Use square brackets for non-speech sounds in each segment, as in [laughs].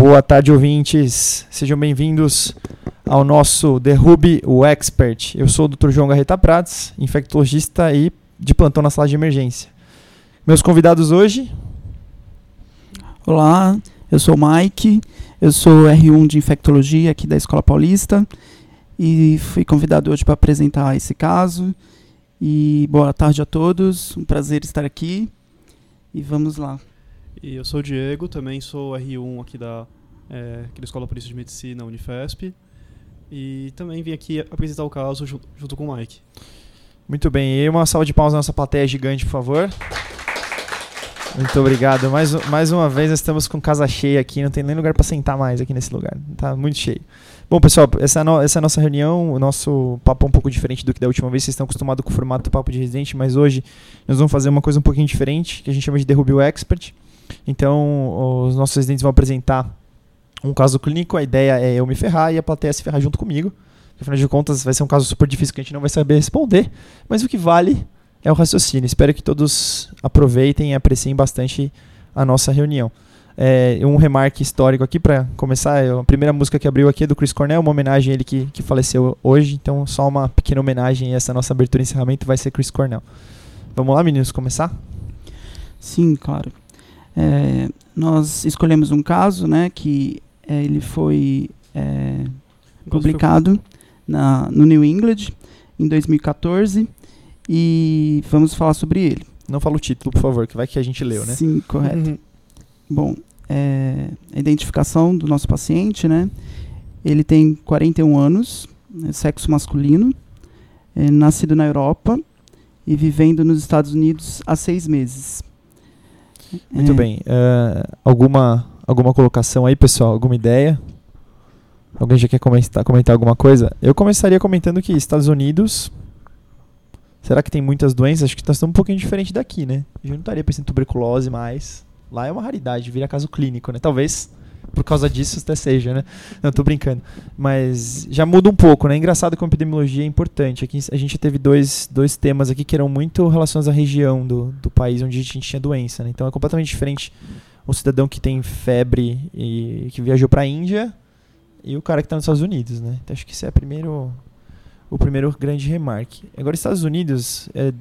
Boa tarde, ouvintes. Sejam bem-vindos ao nosso Derrube o Expert. Eu sou o Dr. João Garreta Prates, infectologista e de plantão na sala de emergência. Meus convidados hoje. Olá, eu sou o Mike, eu sou R1 de infectologia aqui da Escola Paulista e fui convidado hoje para apresentar esse caso. E boa tarde a todos, um prazer estar aqui e vamos lá. E eu sou o Diego, também sou R1 aqui da, é, aqui da Escola Polícia de Medicina, Unifesp. E também vim aqui apresentar o caso junto, junto com o Mike. Muito bem, e uma salva de palmas na nossa plateia gigante, por favor. Muito obrigado. Mais, mais uma vez, nós estamos com casa cheia aqui, não tem nem lugar para sentar mais aqui nesse lugar. Tá muito cheio. Bom, pessoal, essa é, no, essa é a nossa reunião. O nosso papo é um pouco diferente do que da última vez. Vocês estão acostumados com o formato do papo de residente, mas hoje nós vamos fazer uma coisa um pouquinho diferente, que a gente chama de Derrube o Expert. Então, os nossos residentes vão apresentar um caso clínico, a ideia é eu me ferrar e a plateia se ferrar junto comigo. Afinal de contas, vai ser um caso super difícil que a gente não vai saber responder, mas o que vale é o raciocínio. Espero que todos aproveitem e apreciem bastante a nossa reunião. É, um remarque histórico aqui para começar. A primeira música que abriu aqui é do Chris Cornell, uma homenagem a ele que, que faleceu hoje. Então, só uma pequena homenagem essa nossa abertura e encerramento vai ser Chris Cornell. Vamos lá, meninos, começar? Sim, claro. É, nós escolhemos um caso, né, que é, ele foi é, publicado na, no New England em 2014 e vamos falar sobre ele. Não fala o título, por favor, que vai que a gente leu, né? Sim, correto. Uhum. Bom, é, a identificação do nosso paciente, né? Ele tem 41 anos, é sexo masculino, é, nascido na Europa e vivendo nos Estados Unidos há seis meses. Muito é. bem. Uh, alguma, alguma colocação aí, pessoal? Alguma ideia? Alguém já quer comentar, comentar alguma coisa? Eu começaria comentando que Estados Unidos. Será que tem muitas doenças? Acho que estamos um pouquinho diferente daqui, né? Eu não estaria pensando em tuberculose mais. Lá é uma raridade, vira caso clínico, né? Talvez por causa disso até seja, né? Não, tô brincando. Mas já muda um pouco, né? Engraçado que a epidemiologia é importante. Aqui a gente teve dois, dois temas aqui que eram muito relacionados à região do, do país onde a gente tinha doença, né? Então é completamente diferente um cidadão que tem febre e que viajou para a Índia e o cara que está nos Estados Unidos, né? Então acho que isso é primeiro, o primeiro grande remarque. Agora, Estados Unidos, é,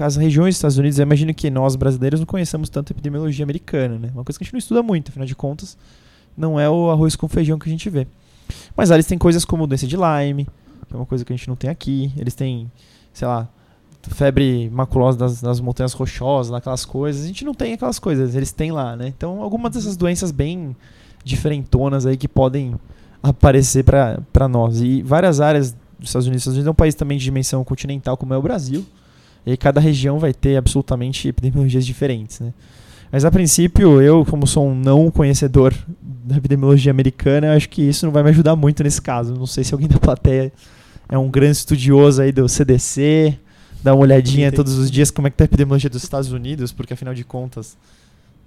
as regiões dos Estados Unidos, eu imagino que nós brasileiros não conheçamos tanto a epidemiologia americana, né? Uma coisa que a gente não estuda muito, afinal de contas, não é o arroz com feijão que a gente vê. Mas lá eles têm coisas como doença de Lyme, que é uma coisa que a gente não tem aqui. Eles têm, sei lá, febre maculosa das, das montanhas rochosas, aquelas coisas. A gente não tem aquelas coisas, eles têm lá, né? Então, algumas dessas doenças bem diferentonas aí que podem aparecer para nós. E várias áreas dos Estados Unidos. Os Estados Unidos é um país também de dimensão continental, como é o Brasil. E cada região vai ter absolutamente epidemiologias diferentes, né? Mas a princípio, eu, como sou um não conhecedor da epidemiologia americana, acho que isso não vai me ajudar muito nesse caso. Não sei se alguém da plateia é um grande estudioso aí do CDC, dá uma olhadinha Entendi. todos os dias como é que tá a epidemiologia dos Estados Unidos, porque afinal de contas,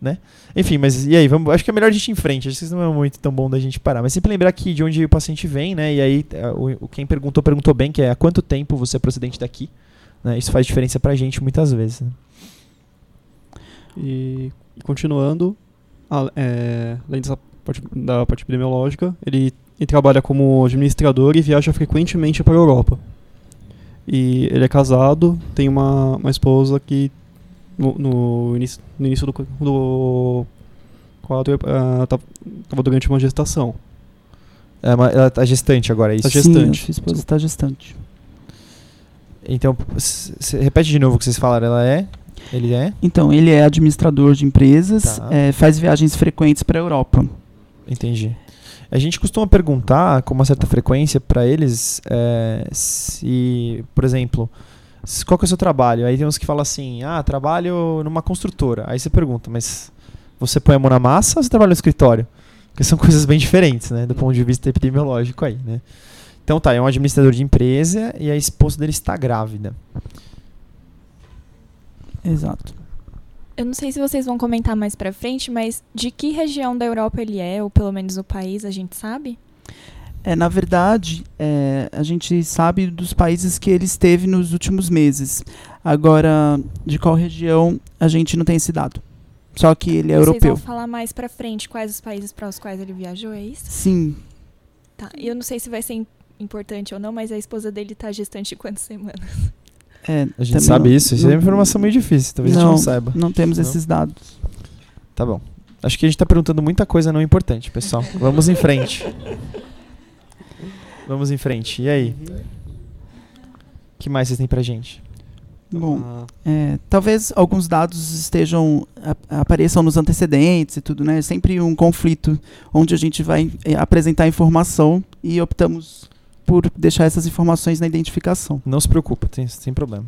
né? Enfim, mas e aí, vamos, acho que é melhor a gente ir em frente, acho que isso não é muito tão bom da gente parar. Mas sempre lembrar aqui de onde o paciente vem, né? E aí, é, o, quem perguntou, perguntou bem, que é há quanto tempo você é procedente daqui, né? Isso faz diferença pra gente muitas vezes, né? E, e continuando, a, é, além dessa parte, da parte epidemiológica, ele, ele trabalha como administrador e viaja frequentemente para a Europa. E ele é casado, tem uma, uma esposa que no, no, início, no início do, do quadro estava uh, durante uma gestação. É uma, ela está gestante agora, é isso? Tá gestante. Sim, a esposa está gestante. Então, repete de novo o que vocês falaram, ela é? Ele é? Então, ele é administrador de empresas, tá. é, faz viagens frequentes para a Europa. Entendi. A gente costuma perguntar com uma certa frequência para eles é, se, por exemplo, qual que é o seu trabalho? Aí tem uns que falam assim, ah, trabalho numa construtora. Aí você pergunta, mas você põe a mão na massa ou você trabalha no escritório? Porque são [laughs] coisas bem diferentes, né, do ponto de vista epidemiológico aí, né? Então tá, é um administrador de empresa e a esposa dele está grávida. Exato. Eu não sei se vocês vão comentar mais pra frente, mas de que região da Europa ele é, ou pelo menos o país, a gente sabe? É, na verdade, é, a gente sabe dos países que ele esteve nos últimos meses. Agora, de qual região, a gente não tem esse dado. Só que ele é Vocês europeu. vão falar mais pra frente quais os países para os quais ele viajou, é isso? Sim. Tá. Eu não sei se vai ser im- importante ou não, mas a esposa dele tá gestante de quantas semanas? É, A gente sabe não- isso. Isso é não- uma informação meio difícil. Talvez a gente Não. não saiba. Não temos Não? esses dados. Tá bom. Acho que a gente tá perguntando muita coisa não importante, pessoal. Vamos em frente. [laughs] Vamos em frente. E aí? Uhum. O que mais vocês têm pra gente? Bom, Ah, É, talvez alguns dados estejam a- apareçam nos antecedentes e tudo, né? É sempre um conflito onde a gente vai é, apresentar informação e optamos por deixar essas informações na identificação. Não se preocupa, tem, sem problema.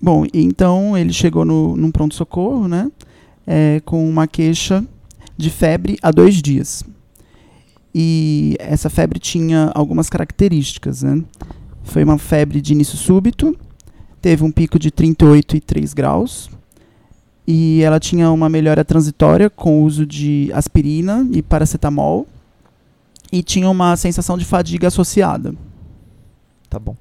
Bom, então ele chegou no, num pronto-socorro, né? é, com uma queixa de febre há dois dias. E essa febre tinha algumas características, né? Foi uma febre de início súbito, teve um pico de 38,3 graus, e ela tinha uma melhora transitória com o uso de aspirina e paracetamol, e tinha uma sensação de fadiga associada. Tá bom.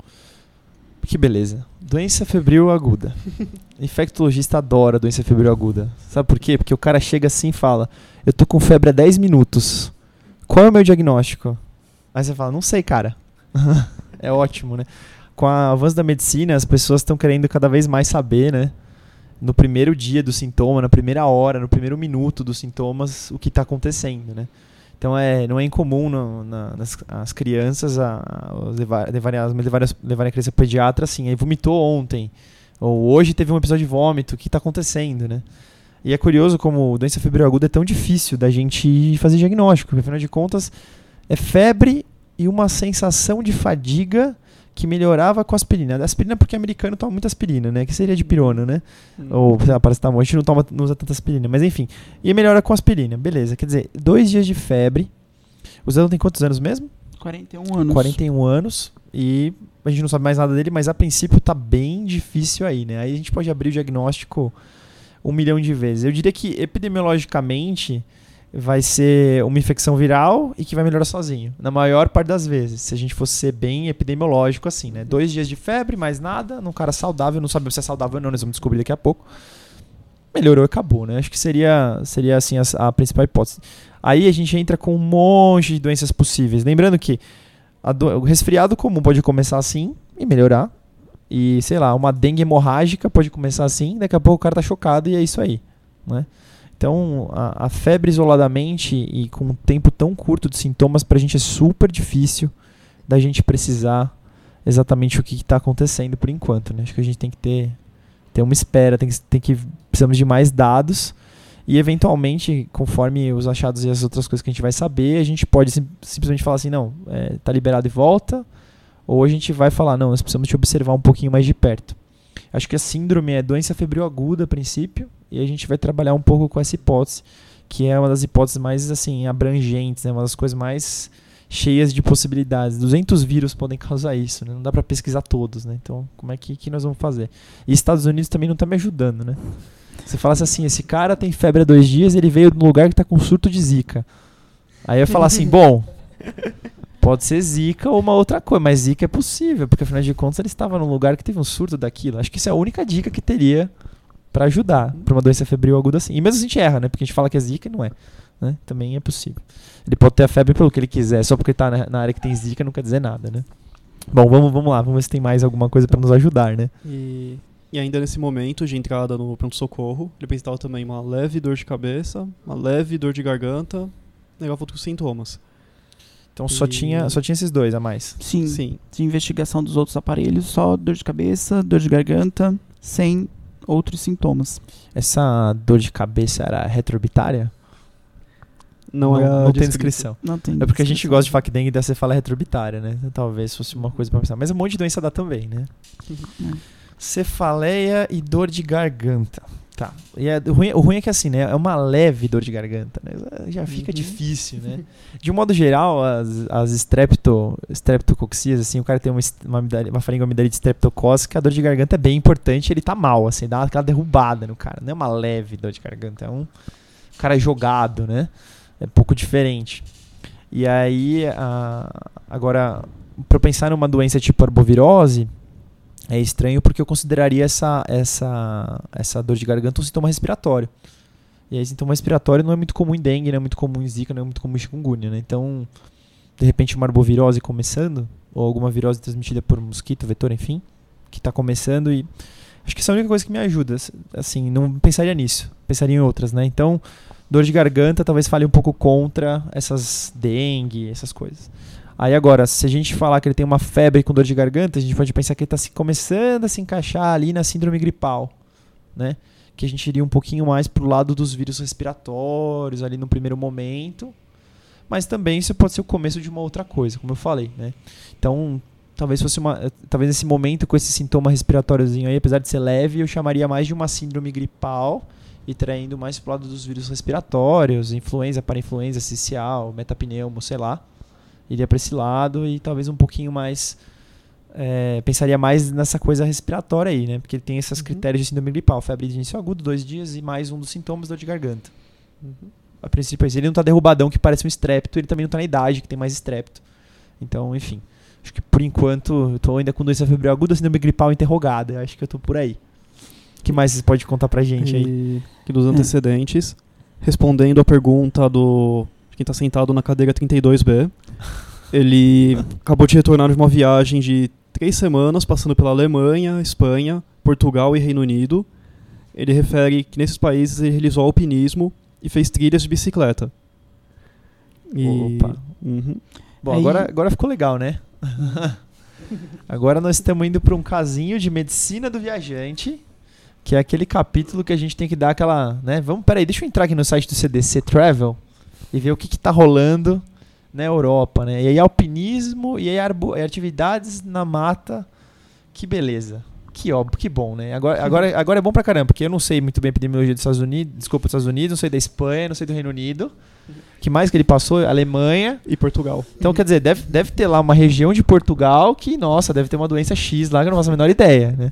Que beleza. Doença febril aguda. [laughs] Infectologista adora doença febril aguda. Sabe por quê? Porque o cara chega assim e fala: Eu tô com febre há 10 minutos. Qual é o meu diagnóstico? Aí você fala: Não sei, cara. [laughs] é ótimo, né? Com o avanço da medicina, as pessoas estão querendo cada vez mais saber, né? No primeiro dia do sintoma, na primeira hora, no primeiro minuto dos sintomas, o que está acontecendo, né? Então é, não é incomum no- na- nas as crianças a, a levar, levarem, a criança pediatra assim, aí vomitou ontem, ou hoje teve um episódio de vômito, o que está acontecendo, né? E é curioso como doença febril aguda é tão difícil da gente fazer diagnóstico, porque afinal de contas é febre e uma sensação de fadiga que melhorava com aspirina. Aspirina porque americano toma muita aspirina, né? Que seria de pirona, né? hum. Ou, sei lá, paracetamol. A gente não, toma, não usa tanta aspirina. Mas enfim. E melhora com aspirina. Beleza. Quer dizer, dois dias de febre. O Zé tem quantos anos mesmo? 41 anos. 41 anos. E a gente não sabe mais nada dele, mas a princípio tá bem difícil aí, né? Aí a gente pode abrir o diagnóstico um milhão de vezes. Eu diria que epidemiologicamente vai ser uma infecção viral e que vai melhorar sozinho. Na maior parte das vezes. Se a gente fosse ser bem epidemiológico assim, né? Dois dias de febre, mais nada, num cara saudável, não sabemos se é saudável ou não, nós vamos descobrir daqui a pouco. Melhorou e acabou, né? Acho que seria, seria assim a, a principal hipótese. Aí a gente entra com um monte de doenças possíveis. Lembrando que do- o resfriado comum pode começar assim e melhorar. E, sei lá, uma dengue hemorrágica pode começar assim, daqui a pouco o cara tá chocado e é isso aí. Né? Então, a, a febre isoladamente e com um tempo tão curto de sintomas, pra gente é super difícil da gente precisar exatamente o que está acontecendo por enquanto. Né? Acho que a gente tem que ter, ter uma espera, tem que, tem que precisamos de mais dados e eventualmente, conforme os achados e as outras coisas que a gente vai saber, a gente pode sim- simplesmente falar assim, não, é, tá liberado e volta, ou a gente vai falar, não, nós precisamos te observar um pouquinho mais de perto. Acho que a síndrome é doença febril aguda a princípio, e a gente vai trabalhar um pouco com essa hipótese, que é uma das hipóteses mais assim abrangentes, né, uma das coisas mais cheias de possibilidades. 200 vírus podem causar isso, né? não dá para pesquisar todos, né? Então, como é que, que nós vamos fazer? E Estados Unidos também não está me ajudando, né? Você falasse assim, esse cara tem febre há dois dias, ele veio de um lugar que está com surto de zika. Aí eu ia falar assim, [laughs] bom, pode ser zika ou uma outra coisa, mas zika é possível, porque afinal de contas ele estava num lugar que teve um surto daquilo. Acho que isso é a única dica que teria para ajudar para uma doença febril aguda assim. E mesmo a gente erra, né? Porque a gente fala que é zika e não é. Né? Também é possível. Ele pode ter a febre pelo que ele quiser, só porque está na, na área que tem zika não quer dizer nada, né? Bom, vamos, vamos lá, vamos ver se tem mais alguma coisa para nos ajudar, né? E, e ainda nesse momento de entrada no pronto-socorro, ele apresentava também uma leve dor de cabeça, uma leve dor de garganta, negava outros sintomas. Então só, E- tinha, só tinha esses dois a mais. Sim, Sim. de investigação dos outros aparelhos, só dor de cabeça, dor de garganta, sem outros sintomas. Essa dor de cabeça era retroorbitária? Não, não, era não tem descrição. Não tem. É porque a gente gosta de falar que dengue, daí você fala retroorbitária, né? Então, talvez fosse uma coisa pra pensar. Mas um monte de doença dá também, né? É. Cefaleia e dor de garganta. Tá. E é- o, ruim, o ruim é que assim, né? É uma leve dor de garganta, né? Já fica Uhum. difícil, né? [laughs] De um modo geral, as, as strepto, streptocoxias, assim, o cara tem uma, uma, uma faringoamidalite streptocócica, a dor de garganta é bem importante, ele tá mal, assim, dá aquela derrubada no cara. Não é uma leve dor de garganta, é um cara jogado, né? É um pouco diferente. E aí, a- agora, para pensar numa doença tipo arbovirose, é estranho porque eu consideraria essa, essa, essa dor de garganta um sintoma respiratório. E aí, sintoma respiratório não é muito comum em dengue, não é muito comum em zika, não é muito comum em chikungunya, né? Então, de repente, uma arbovirose começando, ou alguma virose transmitida por mosquito, vetor, enfim, que está começando e acho que essa é a única coisa que me ajuda, assim, não pensaria nisso, pensaria em outras, né? Então, dor de garganta talvez fale um pouco contra essas dengue, essas coisas. Aí agora, se a gente falar que ele tem uma febre com dor de garganta, a gente pode pensar que ele está começando a se encaixar ali na síndrome gripal, né? que a gente iria um pouquinho mais para o lado dos vírus respiratórios ali no primeiro momento, mas também isso pode ser o começo de uma outra coisa, como eu falei, né? Então, talvez fosse uma, talvez nesse momento com esse sintoma respiratóriozinho aí, apesar de ser leve, eu chamaria mais de uma síndrome gripal e traindo mais para o lado dos vírus respiratórios, influenza, para influenza, cicial, metapneumo, sei lá. Iria para esse lado e talvez um pouquinho mais é, pensaria mais nessa coisa respiratória aí, né? Porque ele tem esses uhum. critérios de síndrome gripal, febre de início agudo, dois dias e mais um dos sintomas dor de garganta. Uhum. A princípio, ele não está derrubadão que parece um estrépito, ele também não está na idade que tem mais estrépito. Então, enfim, acho que por enquanto eu estou ainda com doença febril aguda, síndrome gripal interrogada. Acho que eu estou por aí. O que mais você pode contar pra gente aí? E, que dos antecedentes, respondendo a pergunta do de quem está sentado na cadeira 32B, ele acabou de retornar de uma viagem de três semanas, passando pela Alemanha, Espanha, Portugal e Reino Unido. Ele refere que nesses países ele realizou alpinismo e fez trilhas de bicicleta. E... Opa. Uhum. Bom, Aí... agora, agora ficou legal, né? [laughs] agora nós estamos indo para um casinho de medicina do viajante, que é aquele capítulo que a gente tem que dar aquela, né? Vamos, peraí, deixa eu entrar aqui no site do CDC Travel e ver o que está rolando na Europa, né? E aí alpinismo e aí atividades na mata. Que beleza. Que óbvio, que bom, né? Agora, agora, agora é bom pra caramba, porque eu não sei muito bem a epidemiologia dos Estados Unidos, desculpa, dos Estados Unidos, não sei da Espanha, não sei do Reino Unido. que mais que ele passou? Alemanha e Portugal. Então, quer dizer, deve, deve ter lá uma região de Portugal que, nossa, deve ter uma doença X lá que eu não faço a menor ideia, né?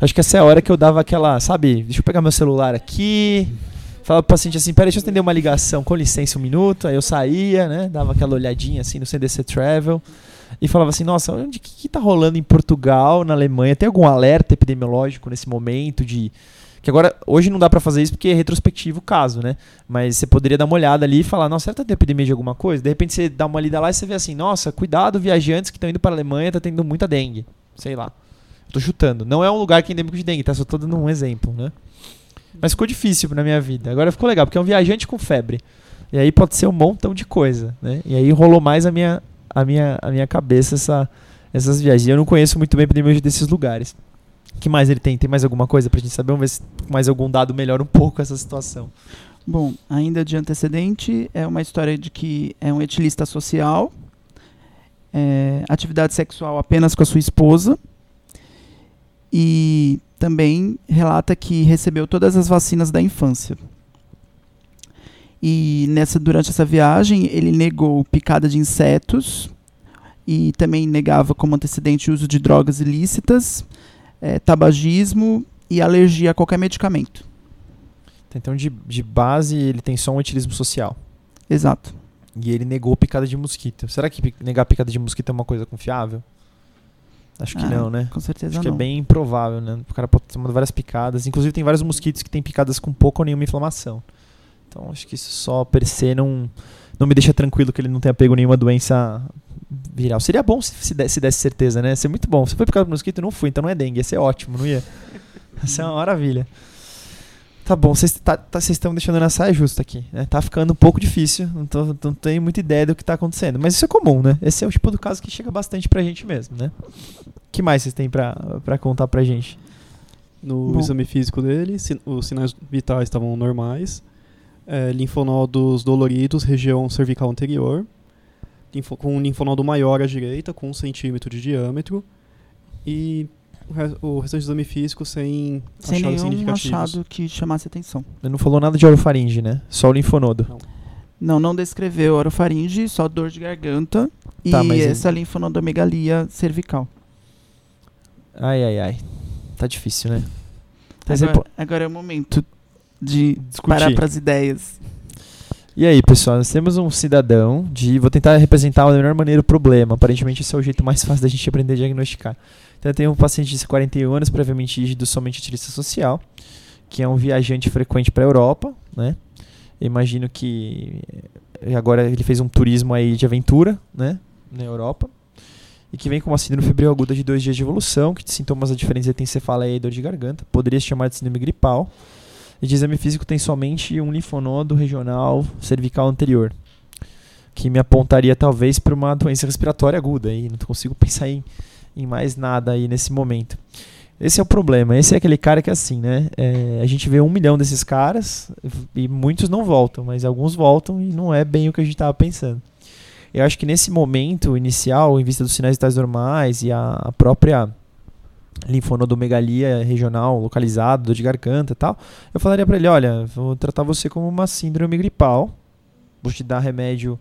Acho que essa é a hora que eu dava aquela, sabe, deixa eu pegar meu celular aqui, falava pro paciente assim, peraí, deixa eu atender uma ligação, com licença um minuto, aí eu saía, né, dava aquela olhadinha assim no CDC Travel e falava assim, nossa, onde que, que tá rolando em Portugal, na Alemanha, tem algum alerta epidemiológico nesse momento de que agora hoje não dá para fazer isso porque é retrospectivo o caso, né? Mas você poderia dar uma olhada ali e falar, nossa, será que tem epidemia de alguma coisa? De repente você dá uma lida lá e você vê assim, nossa, cuidado, viajantes que estão indo para a Alemanha, tá tendo muita dengue. Sei lá. Tô chutando. Não é um lugar que é endêmico de dengue, tá? Só tô dando um exemplo, né? Mas ficou difícil na minha vida. Agora ficou legal, porque é um viajante com febre. E aí pode ser um montão de coisa, né? E aí rolou mais a minha, a minha, a minha cabeça essa, essas viagens. Eu não conheço muito bem epidemiologia desses lugares. O que mais ele tem? Tem mais alguma coisa pra gente saber? Vamos ver se mais algum dado melhora um pouco essa situação. Bom, ainda de antecedente, é uma história de que é um etilista social, é, atividade sexual apenas com a sua esposa, e também relata que recebeu todas as vacinas da infância. E nessa, durante essa viagem, ele negou picada de insetos e também negava como antecedente o uso de drogas ilícitas, é, tabagismo e alergia a qualquer medicamento. Então, de, de base, ele tem só um etilismo social. Exato. E ele negou picada de mosquito. Será que negar picada de mosquito é uma coisa confiável? Acho que ah, não, né? Com certeza Acho não. que é bem improvável, né? O cara pode ter tomado várias picadas. Inclusive tem vários mosquitos que têm picadas com pouca ou nenhuma inflamação. Então acho que isso só per se não, não me deixa tranquilo que ele não tenha pego nenhuma doença viral. Seria bom se, se, desse, se desse certeza, né? Seria muito bom. Você foi picado por mosquito? Não fui, então não é dengue. Ia ser ótimo, não ia? Ia ser uma maravilha. Tá bom, vocês tá, tá, estão deixando na saia justa aqui. Né? Tá ficando um pouco difícil. Não, tô, não tenho muita ideia do que tá acontecendo. Mas isso é comum, né? Esse é o tipo do caso que chega bastante pra gente mesmo, né? O que mais vocês têm pra, pra contar pra gente? No bom. exame físico dele, os sinais vitais estavam normais. É, linfonodos doloridos, região cervical anterior. Linfo, com um linfonodo maior à direita, com um centímetro de diâmetro. E o restante do exame físico sem, sem nenhum achado que chamasse atenção. Ele não falou nada de orofaringe, né? Só o linfonodo. Não, não, não descreveu orofaringe, só dor de garganta tá, e essa ele... linfonodomegalia cervical. Ai, ai, ai. Tá difícil, né? Agora, agora é o momento de Discutir. parar para as ideias. E aí, pessoal, nós temos um cidadão de. Vou tentar representar da melhor maneira o problema. Aparentemente, esse é o jeito mais fácil da gente aprender a diagnosticar. Então, eu tenho um paciente de 41 anos, previamente rígido, somente utilista social, que é um viajante frequente para a Europa, né? Eu imagino que agora ele fez um turismo aí de aventura, né? Na Europa. E que vem com uma síndrome febril aguda de dois dias de evolução, que sintomas da diferença tem cefaleia e dor de garganta. Poderia se chamar de síndrome gripal. E de exame físico tem somente um linfonodo regional cervical anterior, que me apontaria talvez para uma doença respiratória aguda. E não consigo pensar em, em mais nada aí nesse momento. Esse é o problema. Esse é aquele cara que é assim, né? É, a gente vê um milhão desses caras e muitos não voltam, mas alguns voltam e não é bem o que a gente estava pensando. Eu acho que nesse momento inicial, em vista dos sinais vitais normais e a, a própria linfonodomegalia regional localizada, dor de garganta e tal, eu falaria para ele, olha, vou tratar você como uma síndrome gripal, vou te dar remédio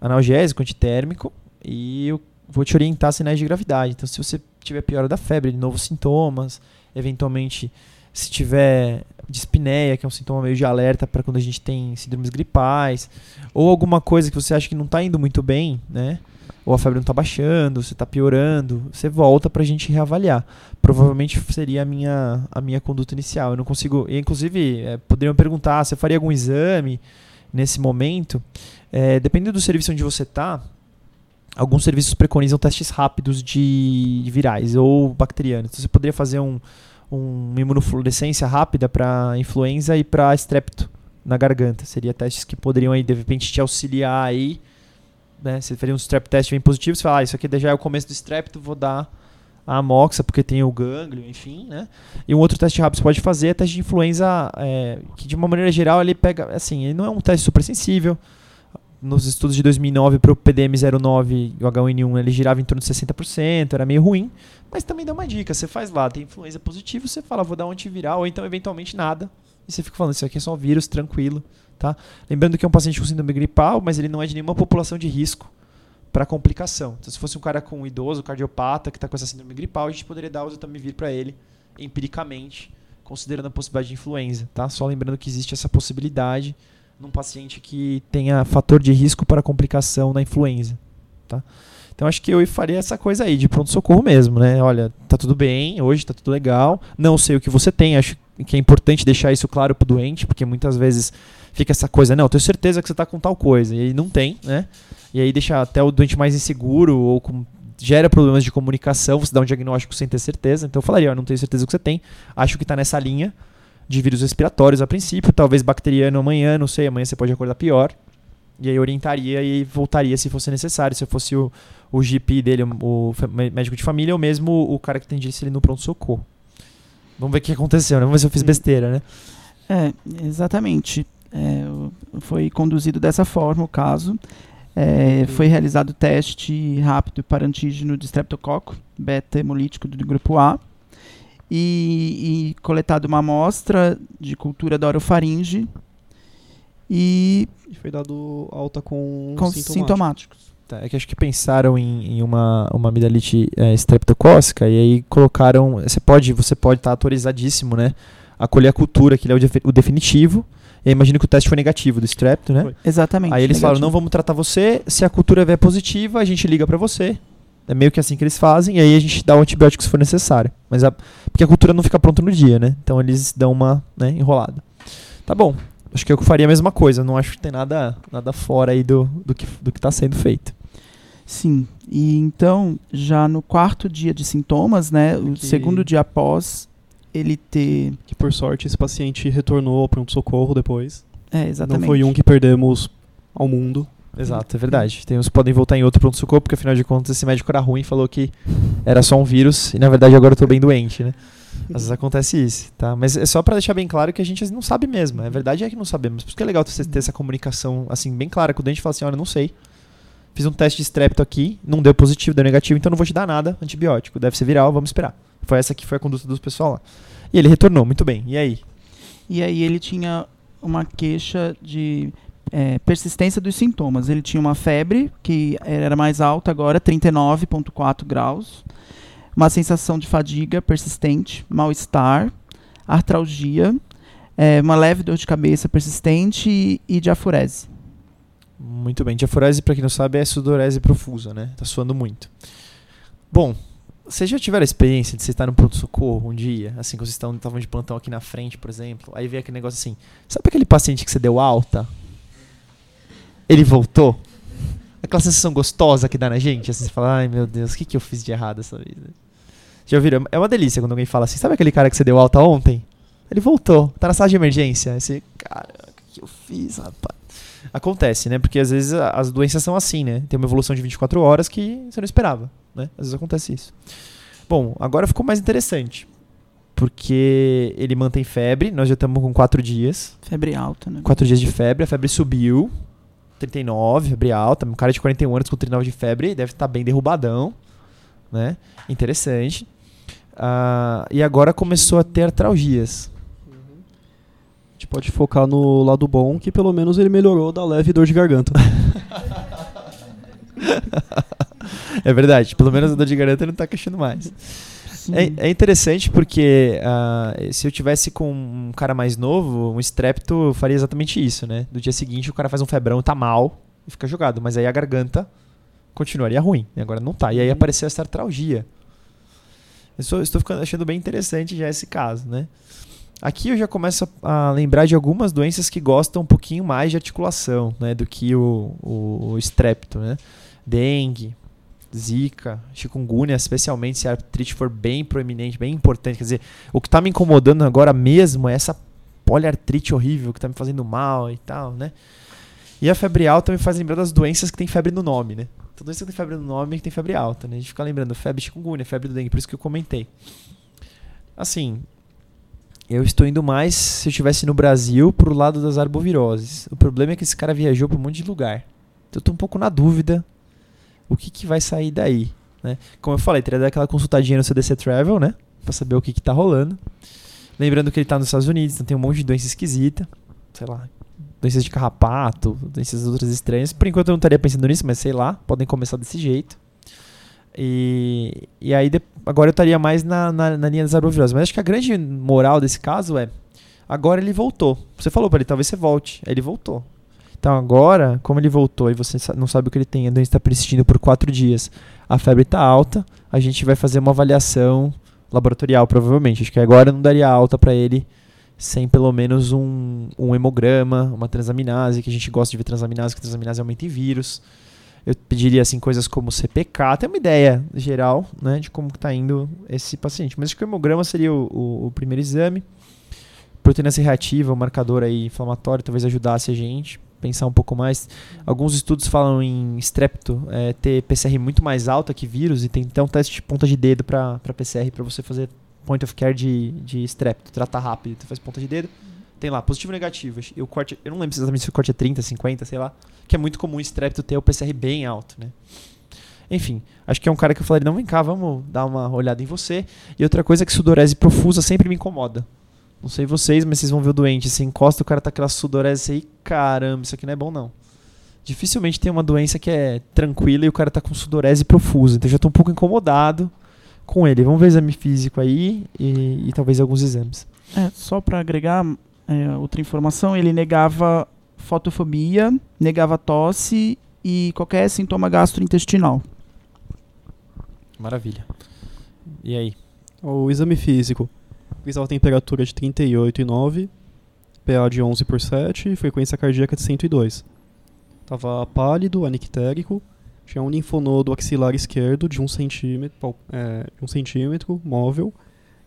analgésico, antitérmico e eu vou te orientar sinais de gravidade. Então, se você tiver piora da febre, de novos sintomas, eventualmente se tiver dispneia, que é um sintoma meio de alerta para quando a gente tem síndromes gripais, ou alguma coisa que você acha que não está indo muito bem, né? Ou a febre não está baixando, você está piorando, você volta para a gente reavaliar. Provavelmente seria a minha, a minha conduta inicial. Eu não consigo. E, inclusive, é, poderiam perguntar: você faria algum exame nesse momento? É, dependendo do serviço onde você está, alguns serviços preconizam testes rápidos de virais ou bacterianos. Então, você poderia fazer um, uma imunofluorescência rápida para influenza e para estrepto na garganta. Seria testes que poderiam aí de repente te auxiliar aí, né? Você faria um strep test bem positivo, você fala, ah, isso aqui já é o começo do estrepto, vou dar a amoxa porque tem o gânglio, enfim, né? E um outro teste rápido que você pode fazer é teste de influenza, é, que de uma maneira geral ele pega, assim, ele não é um teste super sensível, nos estudos de 2009 para o PDM09 e o H1N1 ele girava em torno de 60%, era meio ruim, mas também dá uma dica, você faz lá, tem influenza positiva, você fala, vou dar um antiviral, ou então eventualmente nada, e você fica falando, isso aqui é só um vírus, tranquilo, tá? Lembrando que é um paciente com síndrome gripal, mas ele não é de nenhuma população de risco para complicação. Então se fosse um cara com um idoso, cardiopata, que está com essa síndrome gripal, a gente poderia dar o Zotamivir para ele, empiricamente, considerando a possibilidade de influenza, tá? Só lembrando que existe essa possibilidade, num paciente que tenha fator de risco para complicação na influenza. Tá? Então acho que eu faria essa coisa aí, de pronto-socorro mesmo, né? Olha, tá tudo bem, hoje tá tudo legal, não sei o que você tem, acho que é importante deixar isso claro pro doente, porque muitas vezes fica essa coisa, não, tenho certeza que você tá com tal coisa, e aí não tem, né? E aí deixa até o doente mais inseguro ou com, gera problemas de comunicação, você dá um diagnóstico sem ter certeza. Então eu falaria, ó, não tenho certeza que você tem, acho que tá nessa linha, de vírus respiratórios a princípio, talvez bacteriano amanhã, não sei, amanhã você pode acordar pior. E aí orientaria e voltaria se fosse necessário, se eu fosse o, o GP dele, o, médico de família, ou mesmo o cara que atendisse ele no pronto-socorro. Vamos ver o que aconteceu, né? Vamos ver se eu fiz besteira, né? É, exatamente. É, foi conduzido dessa forma o caso. É, foi realizado o teste rápido para antígeno de streptococo, beta hemolítico do grupo A e, e coletado uma amostra de cultura da orofaringe e, e foi dado alta com, com sintomáticos. sintomáticos. Tá, é que acho que pensaram em, em uma, uma amidalite é, streptocócica e aí colocaram. Você pode você pode estar tá autorizadíssimo, né? A colher a cultura, que ele é o, de, o definitivo. E imagino que o teste foi negativo do strepto, né? Foi. Exatamente. Aí eles negativo. falaram: não vamos tratar você. Se a cultura vier positiva, a gente liga para você. É meio que assim que eles fazem, e aí a gente dá o antibiótico se for necessário. Mas a, porque a cultura não fica pronta no dia, né? Então eles dão uma né, enrolada. Tá bom. Acho que eu faria a mesma coisa. Não acho que tem nada, nada fora aí do, do que do está sendo feito. Sim. E então, já no quarto dia de sintomas, né? O que... segundo dia após ele ter. Que por sorte esse paciente retornou ao pronto-socorro depois. É, exatamente. Não foi um que perdemos ao mundo. Exato, é verdade. Tem uns que podem voltar em outro pronto-socorro, porque afinal de contas esse médico era ruim e falou que era só um vírus e na verdade agora eu tô bem doente, né? Às vezes acontece isso, tá? Mas é só para deixar bem claro que a gente não sabe mesmo. A verdade é que não sabemos. Por isso que é legal você ter essa comunicação assim bem clara com o doente e falar assim, olha, não sei. Fiz um teste de strepto aqui, não deu positivo, deu negativo, então não vou te dar nada antibiótico. Deve ser viral, vamos esperar. Foi essa que foi a conduta do pessoal lá. E ele retornou, muito bem. E aí? E aí ele tinha uma queixa de é, persistência dos sintomas. Ele tinha uma febre, que era mais alta agora, 39,4 graus, uma sensação de fadiga persistente, mal-estar, artralgia, é, uma leve dor de cabeça persistente e, e diafurese. Muito bem. Diaforese, para quem não sabe, é sudorese profusa, né? Tá suando muito. Bom, vocês já tiveram a experiência de você estar no pronto-socorro um dia, assim, quando vocês estavam de plantão aqui na frente, por exemplo, aí vem aquele negócio assim, sabe aquele paciente que você deu alta? Ele voltou? Aquela sensação gostosa que dá na gente, assim, você fala, ai meu Deus, o que, que eu fiz de errado essa vez? Já ouviram? É uma delícia quando alguém fala assim, sabe aquele cara que você deu alta ontem? Ele voltou, tá na sala de emergência. Aí você, cara, o que eu fiz, rapaz? Acontece, né? Porque às vezes as doenças são assim, né? Tem uma evolução de 24 horas que você não esperava, né? Às vezes acontece isso. Bom, agora ficou mais interessante. Porque ele mantém febre, nós já estamos com 4 dias. Febre alta, né? 4 dias de febre, a febre subiu. 39, febre alta. Um cara de 41 anos com 39 de febre deve estar bem derrubadão, né? Interessante. Uh, e agora começou a ter artralgias. A gente pode focar no lado bom, que pelo menos ele melhorou da leve dor de garganta. [laughs] é verdade, pelo menos a dor de garganta não está queixando mais. É, é, interessante porque uh, se eu tivesse com um cara mais novo, um strepto faria exatamente isso, né? Do dia seguinte o cara faz um febrão, tá mal e fica jogado, mas aí a garganta continuaria ruim, e agora não tá. E aí uhum. apareceu essa artralgia. Eu estou, estou ficando, achando bem interessante já esse caso, né? Aqui eu já começo a, a, lembrar de algumas doenças que gostam um pouquinho mais de articulação, né, do que o, o, o estrepto, né? Dengue, zika, chikungunya, especialmente se a artrite for bem proeminente, bem importante. Quer dizer, o que está me incomodando agora mesmo é essa poliartrite horrível que está me fazendo mal e tal, né? E a febre alta me faz lembrar das doenças que tem febre no nome, né? Toda vez que tem febre no nome, tem febre alta, né? A gente fica lembrando febre chikungunya, febre do dengue, por isso que eu comentei. Assim, eu estou indo mais, se eu estivesse no Brasil, pro lado das arboviroses. O problema é que esse cara viajou para um monte de lugar. Então eu tô um pouco na dúvida o que, que vai sair daí, né? Como eu falei, teria dar aquela consultadinha no CDC Travel, né? Pra saber o que que tá rolando. Lembrando que ele tá nos Estados Unidos, então tem um monte de doença esquisita. Sei lá, doenças de carrapato, doenças outras estranhas. Por enquanto eu não estaria pensando nisso, mas sei lá, podem começar desse jeito. E, e aí de, agora eu estaria mais na, na, na linha das arboviroses. Mas acho que a grande moral desse caso é, agora ele voltou. Você falou para ele, talvez você volte. Aí ele voltou. Então agora, como ele voltou e você não sabe o que ele tem, a doença está persistindo por quatro dias, a febre está alta, a gente vai fazer uma avaliação laboratorial, provavelmente. Acho que agora não daria alta para ele sem pelo menos um, um hemograma, uma transaminase, que a gente gosta de ver transaminase, que transaminase aumenta em vírus. Eu pediria assim coisas como CPK, tem uma ideia geral né, de como está indo esse paciente. Mas acho que o hemograma seria o, o, o primeiro exame. Proteína C reativa, o marcador aí inflamatório, talvez ajudasse a gente pensar um pouco mais. Alguns estudos falam em strepto é, ter PCR muito mais alta que vírus e tem até um teste de ponta de dedo para PCR para você fazer point of care de, de strep, trata rápido, tu faz ponta de dedo, tem lá, positivo e negativo. E o corte, eu não lembro exatamente se o corte é 30, 50, sei lá, que é muito comum o strep ter o PCR bem alto, né? Enfim, acho que é um cara que eu falei, não, vem cá, vamos dar uma olhada em você. E outra coisa é que sudorese profusa sempre me incomoda. Não sei vocês, mas vocês vão ver o doente. Você encosta, o cara tá aquela sudorese aí, caramba, isso aqui não é bom não. Dificilmente tem uma doença que é tranquila e o cara tá com sudorese profusa. Então eu já tô um pouco incomodado com ele. Vamos ver o exame físico aí e, e talvez alguns exames. É, só para agregar é, outra informação, ele negava fotofobia, negava tosse e qualquer sintoma gastrointestinal. Maravilha. E aí? O exame físico. Visava temperatura de 38,9, PA de 11 por 7 e frequência cardíaca de 102. Tava pálido, anictérico, tinha um linfonodo axilar esquerdo de um centímetro, é, um centímetro móvel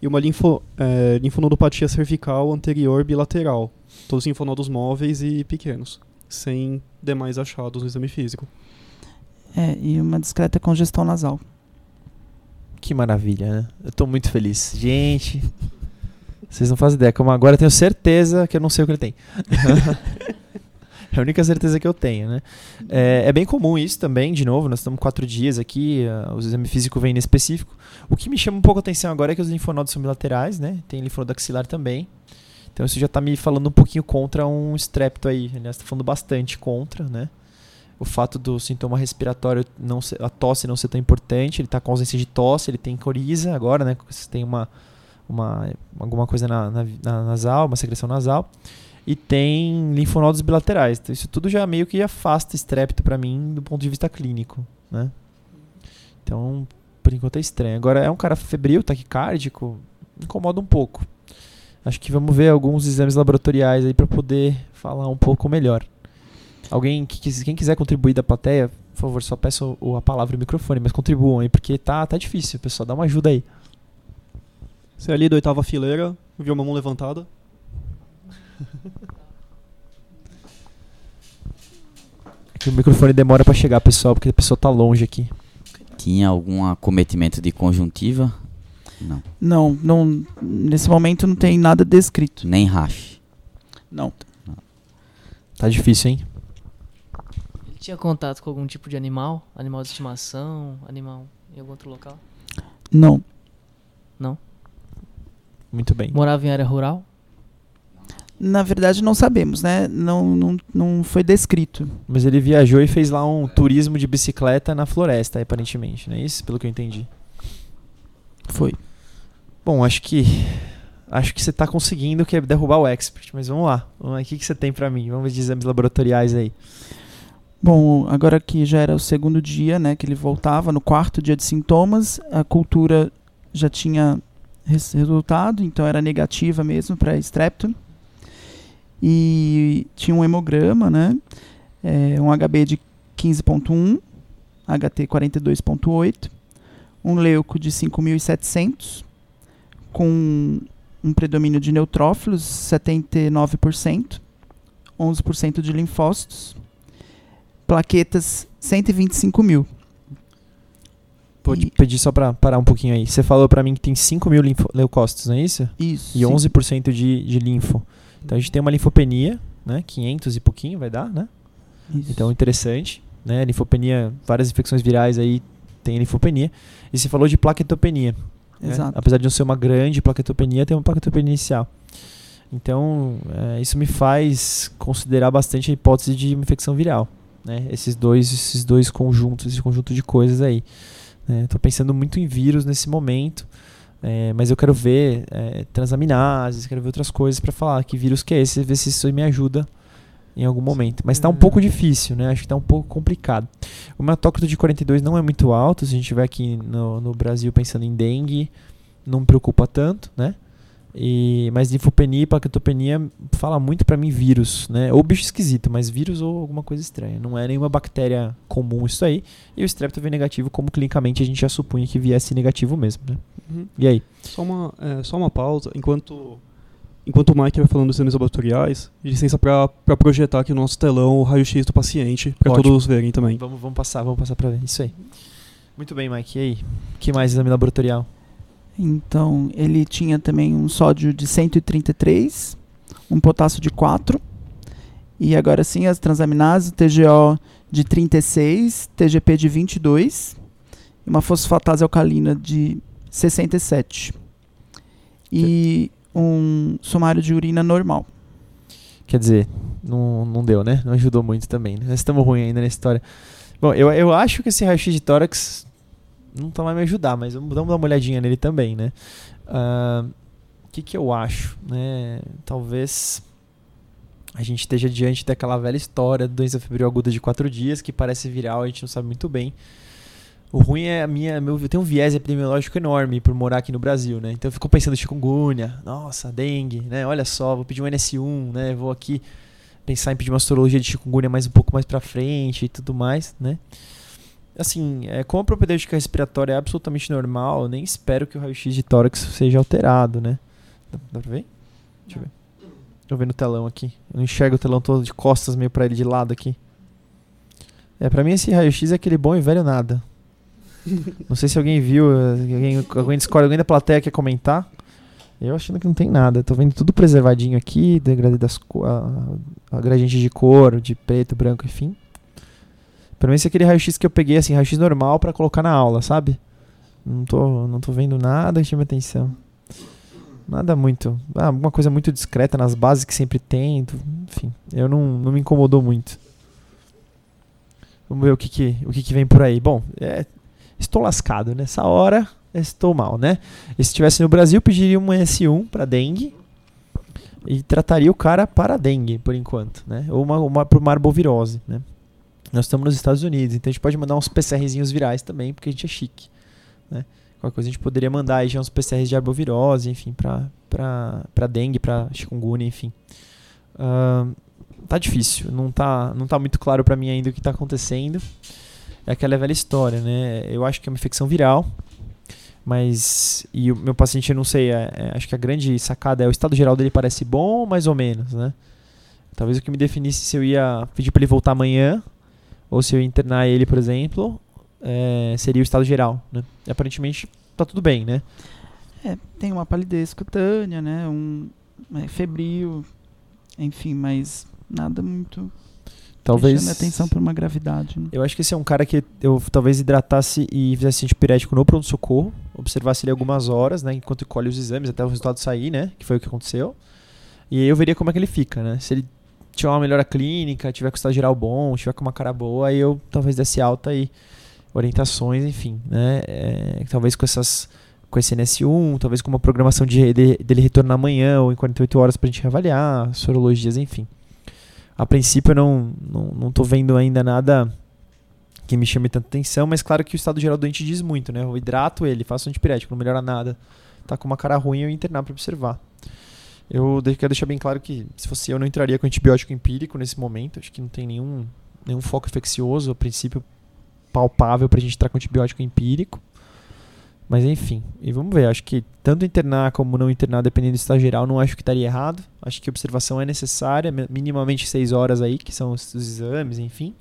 e uma linfo, é, linfonodopatia cervical anterior bilateral. Todos linfonodos móveis e pequenos, sem demais achados no exame físico. É, e uma discreta congestão nasal. Que maravilha, né? Eu tô muito feliz. Gente, vocês não fazem ideia. Como agora eu tenho certeza que eu não sei o que ele tem. [laughs] É a única certeza que eu tenho, né? É, é, bem comum isso também, de novo, nós estamos quatro dias aqui, uh, o exame físico vem inespecífico. O que me chama um pouco a atenção agora é que os linfonodos são bilaterais, né? Tem linfonodo axilar também. Então isso já está me falando um pouquinho contra um estrepto aí. Aliás, está falando bastante contra, né? O fato do sintoma respiratório, não ser, a tosse não ser tão importante, ele está com ausência de tosse, ele tem coriza agora, né? Tem uma, uma, alguma coisa na, na, na nasal, uma secreção nasal. e tem linfonodos bilaterais. Então, isso tudo já meio que afasta estrépito para mim do ponto de vista clínico, né? Então, por enquanto é estranho. Agora é um cara febril, taquicárdico, incomoda um pouco. Acho que vamos ver alguns exames laboratoriais aí para poder falar um pouco melhor. Alguém que quem quiser contribuir da plateia, por favor, só peço a palavra e o microfone, mas contribuam aí, porque tá, tá difícil, pessoal. Dá uma ajuda aí. Você é ali da oitava fileira, viu uma mão levantada. [laughs] o microfone demora para chegar, pessoal, porque a pessoa tá longe aqui. Tinha algum acometimento de conjuntiva? Não. Não, não. Nesse momento não tem nada descrito. Nem rache. Não. Tá difícil, hein? Tinha contato com algum tipo de animal? Animal de estimação? Animal em algum outro local? Não. Não? Muito bem. Morava em área rural? Na verdade, não sabemos, né? Não, não, não foi descrito. Mas ele viajou e fez lá um turismo de bicicleta na floresta, aparentemente, não é isso? Pelo que eu entendi. Foi. Bom, acho que acho que você está conseguindo que é derrubar o expert, mas vamos lá. Vamos lá. O que, que você tem para mim? Vamos ver de exames laboratoriais aí. Bom, agora que já era o segundo dia, né, que ele voltava, no quarto dia de sintomas, a cultura já tinha resultado, então era negativa mesmo para strepto. E tinha um hemograma, né, é, um HB de 15.1, HT 42.8, um leuco de 5.700, com um predomínio de neutrófilos, 79%, 11% de linfócitos, plaquetas 125 mil. Pode e... pedir só para parar um pouquinho aí. Você falou para mim que tem 5 mil leucócitos, não é isso? Isso. E 11% de, de linfo. Então a gente tem uma linfopenia, né? 500 e pouquinho vai dar, né? Isso. Então interessante, né? Linfopenia, várias infecções virais aí tem linfopenia. E você falou de plaquetopenia. Né? Exato. Né? Apesar de não ser uma grande plaquetopenia, tem uma plaquetopenia inicial. Então, é, isso me faz considerar bastante a hipótese de infecção viral. Né? Esses, dois, esses dois conjuntos, esse conjunto de coisas aí. Estou né? pensando muito em vírus nesse momento, é, mas eu quero ver é, transaminases, quero ver outras coisas para falar que vírus que é esse, ver se isso me ajuda em algum momento. Mas está um pouco difícil, né? Acho que está um pouco complicado. O metócrito de 42 não é muito alto, se a gente estiver aqui no, no Brasil pensando em dengue, não me preocupa tanto, né? E, mas linfopenia e paquetopenia fala muito para mim vírus, né? Ou bicho esquisito, mas vírus ou alguma coisa estranha. Não é nenhuma bactéria comum isso aí. E o strepto veio negativo, como clinicamente a gente já supunha que viesse negativo mesmo, né? Uhum. E aí? Só uma, é, só uma pausa. Enquanto, enquanto o Mike vai falando dos exames laboratoriais, licença para projetar aqui no nosso telão o raio-x do paciente, para todos verem também. Vamos, vamos passar, vamos passar para ver. Isso aí. Muito bem, Mike. E aí? que mais exame laboratorial? Então, ele tinha também um sódio de 133, um potássio de 4, e agora sim as transaminases, TGO de 36, TGP de 22, e uma fosfatase alcalina de 67. E um sumário de urina normal. Quer dizer, não, não deu, né? Não ajudou muito também. Né? Nós estamos ruins ainda na história. Bom, eu, eu acho que esse raio-x de tórax não tá mais me ajudar, mas vamos dar uma olhadinha nele também, né? O uh, que, que eu acho? Né? Talvez a gente esteja diante daquela velha história da doença febril aguda de quatro dias, que parece viral, a gente não sabe muito bem. O ruim é a minha. Meu, eu tenho um viés epidemiológico enorme por morar aqui no Brasil, né? Então eu fico pensando chikungunya, nossa, dengue, né? Olha só, vou pedir um NS1, né? Vou aqui pensar em pedir uma sorologia de chikungunya mais um pouco mais pra frente e tudo mais, né? Assim, é, como a propedêutica respiratória é absolutamente normal, eu nem espero que o raio-x de tórax seja alterado, né? Dá, dá pra ver? Deixa eu ver. Deixa eu ver no telão aqui. Eu não enxergo o telão todo de costas meio pra ele de lado aqui. É, pra mim esse raio-x é aquele bom e velho nada. não sei se alguém viu, alguém, alguém discorda, alguém da plateia quer comentar. Eu achando que não tem nada. Tô vendo tudo preservadinho aqui, degradê das a, a gradiente de cor, de preto, branco, enfim. Pelo menos aquele raio-x que eu peguei, assim, raio-x normal para colocar na aula, sabe? Não tô, não tô vendo nada que chame atenção. Nada muito. Ah, alguma coisa muito discreta nas bases que sempre tem. Enfim, eu não, não me incomodou muito. Vamos ver o que, que, o que, que vem por aí. Bom, é, estou lascado. Nessa hora, estou mal, né? E se estivesse no Brasil, pediria um S1 para dengue. e trataria o cara para dengue, por enquanto, né? Ou uma, uma, por uma arbovirose, né? Nós estamos nos Estados Unidos, então a gente pode mandar uns PCRzinhos virais também, porque a gente é chique, né? Qualquer coisa a gente poderia mandar aí já uns PCRs de arbovirose, enfim, para dengue, para chikungunya, enfim. Uh, tá difícil, não tá, não tá muito claro para mim ainda o que tá acontecendo. É aquela velha história, né? Eu acho que é uma infecção viral, mas e o meu paciente, eu não sei, é, é, acho que a grande sacada é o estado geral dele parece bom, mais ou menos, né? Talvez o que me definisse se eu ia pedir para ele voltar amanhã ou se eu internar ele, por exemplo, é, seria o estado geral, né? E aparentemente tá tudo bem, né? É, tem uma palidez cutânea, né? Um é, febril, enfim, mas nada muito Talvez. Chame atenção por uma gravidade. Né? Eu acho que esse é um cara que eu talvez hidratasse e fizesse antipirético no pronto-socorro, observasse ele algumas horas, né, enquanto colhe os exames, até o resultado sair, né, que foi o que aconteceu. E aí eu veria como é que ele fica, né? Se ele tiver uma melhora clínica, tiver com geral bom, tiver com uma cara boa, aí eu talvez desse alta e orientações, enfim, né? É, talvez com essas com esse NS1, talvez com uma programação de, de, dele retornar amanhã ou em 48 horas para a gente reavaliar, sorologias, enfim a princípio eu não, não, não tô vendo ainda nada que me chame tanta atenção, mas claro que o estado geral do doente diz muito, né? Eu hidrato ele, faço antipirético, não melhora nada. Tá com uma cara ruim, eu internar para observar. Eu quero deixar bem claro que, se fosse eu, não entraria com antibiótico empírico nesse momento. Acho que não tem nenhum, nenhum foco infeccioso, a princípio palpável para a gente entrar com antibiótico empírico. Mas enfim, e vamos ver. Acho que tanto internar como não internar, dependendo do estado geral, não acho que estaria errado. Acho que a observação é necessária, minimamente seis horas aí, que são os, os exames, enfim.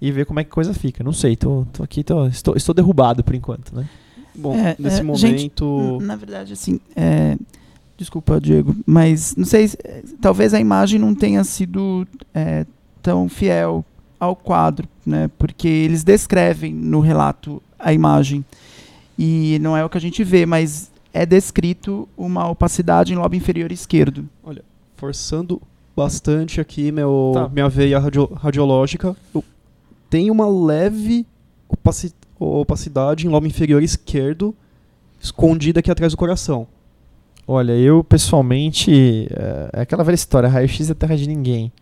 E ver como é que a coisa fica. Não sei, tô, tô aqui, tô, estou, estou derrubado por enquanto, né? Bom, é, nesse é, momento. Gente, na verdade, assim. É, desculpa, Diego, mas não sei. Talvez a imagem não tenha sido é, tão fiel ao quadro, né? Porque eles descrevem no relato a imagem. E não é o que a gente vê, mas é descrito uma opacidade em lobo inferior esquerdo. Olha, forçando bastante aqui meu, tá. minha veia radio, radiológica, eu tenho uma leve opaci, opacidade em lobo inferior esquerdo, escondida aqui atrás do coração. Olha, eu pessoalmente. É, é aquela velha história: raio-x é terra de ninguém.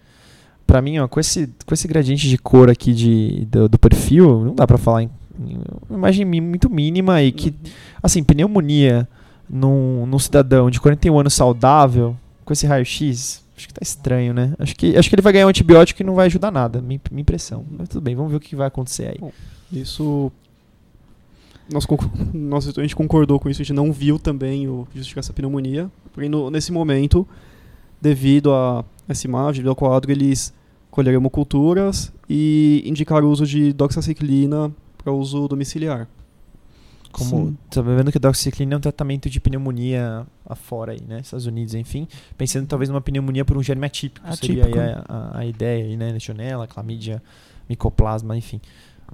Pra mim, ó, com esse, com esse gradiente de cor aqui de, do, do perfil, não dá pra falar em uma imagem muito mínima e que, uhum. assim, pneumonia num, num cidadão de 41 anos saudável, com esse raio-x, acho que tá estranho, né? Acho que, acho que ele vai ganhar um antibiótico e não vai ajudar nada, minha, minha impressão. Mas tudo bem, vamos ver o que vai acontecer aí. Bom, isso. Nós, nós, a gente concordou com isso, a gente não viu também o justificar essa pneumonia, porque no, nesse momento, devido a essa imagem, devido ao quadro, eles colheram hemoculturas e indicaram o uso de doxaciclina para uso domiciliar. Como tá vendo que a doxiciclina é um tratamento de pneumonia afora aí, né? Estados Unidos, enfim. Pensando talvez numa pneumonia por um germe atípico, atípico. seria a, a, a, ideia aí, né? Legionela, clamídia, micoplasma, enfim.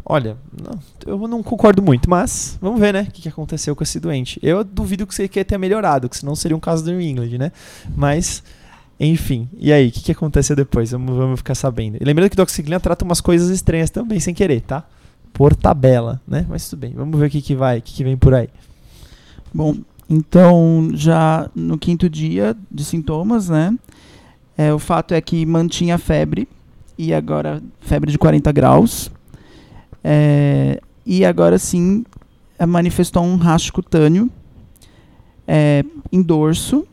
Olha, não, eu não concordo muito, mas vamos ver, né? O que, que aconteceu com esse doente. Eu duvido que você ter melhorado, que senão seria um caso do New England, né? Mas, enfim. E aí, o que, que aconteceu depois? Vamos, vamos ficar sabendo. E lembrando que doxiciclina trata umas coisas estranhas também, sem querer, tá? por tabela, né? Mas tudo bem, vamos ver o que, que vai, o que, que vem por aí. Bom, então já no quinto dia de sintomas, né? É, o fato é que mantinha febre e agora febre de 40 graus. É, e agora sim é, manifestou um racho cutâneo é, em dorso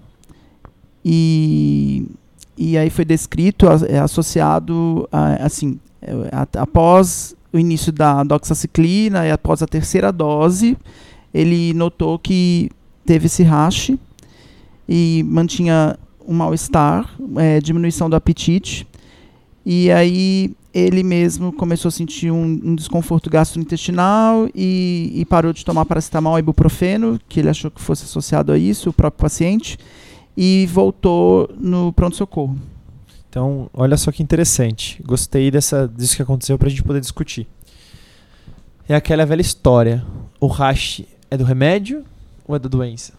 e, e aí foi descrito, é, associado a, assim, é, após o início da doxaciclina e após a terceira dose, ele notou que teve esse rash e mantinha um mal-estar, é, diminuição do apetite. E aí ele mesmo começou a sentir um, um desconforto gastrointestinal e, e, parou de tomar paracetamol e ibuprofeno, que ele achou que fosse associado a isso, o próprio paciente, e voltou no pronto-socorro. Então, olha só que interessante. Gostei dessa, disso que aconteceu para a gente poder discutir. É aquela velha história. O rash é do remédio ou é da doença?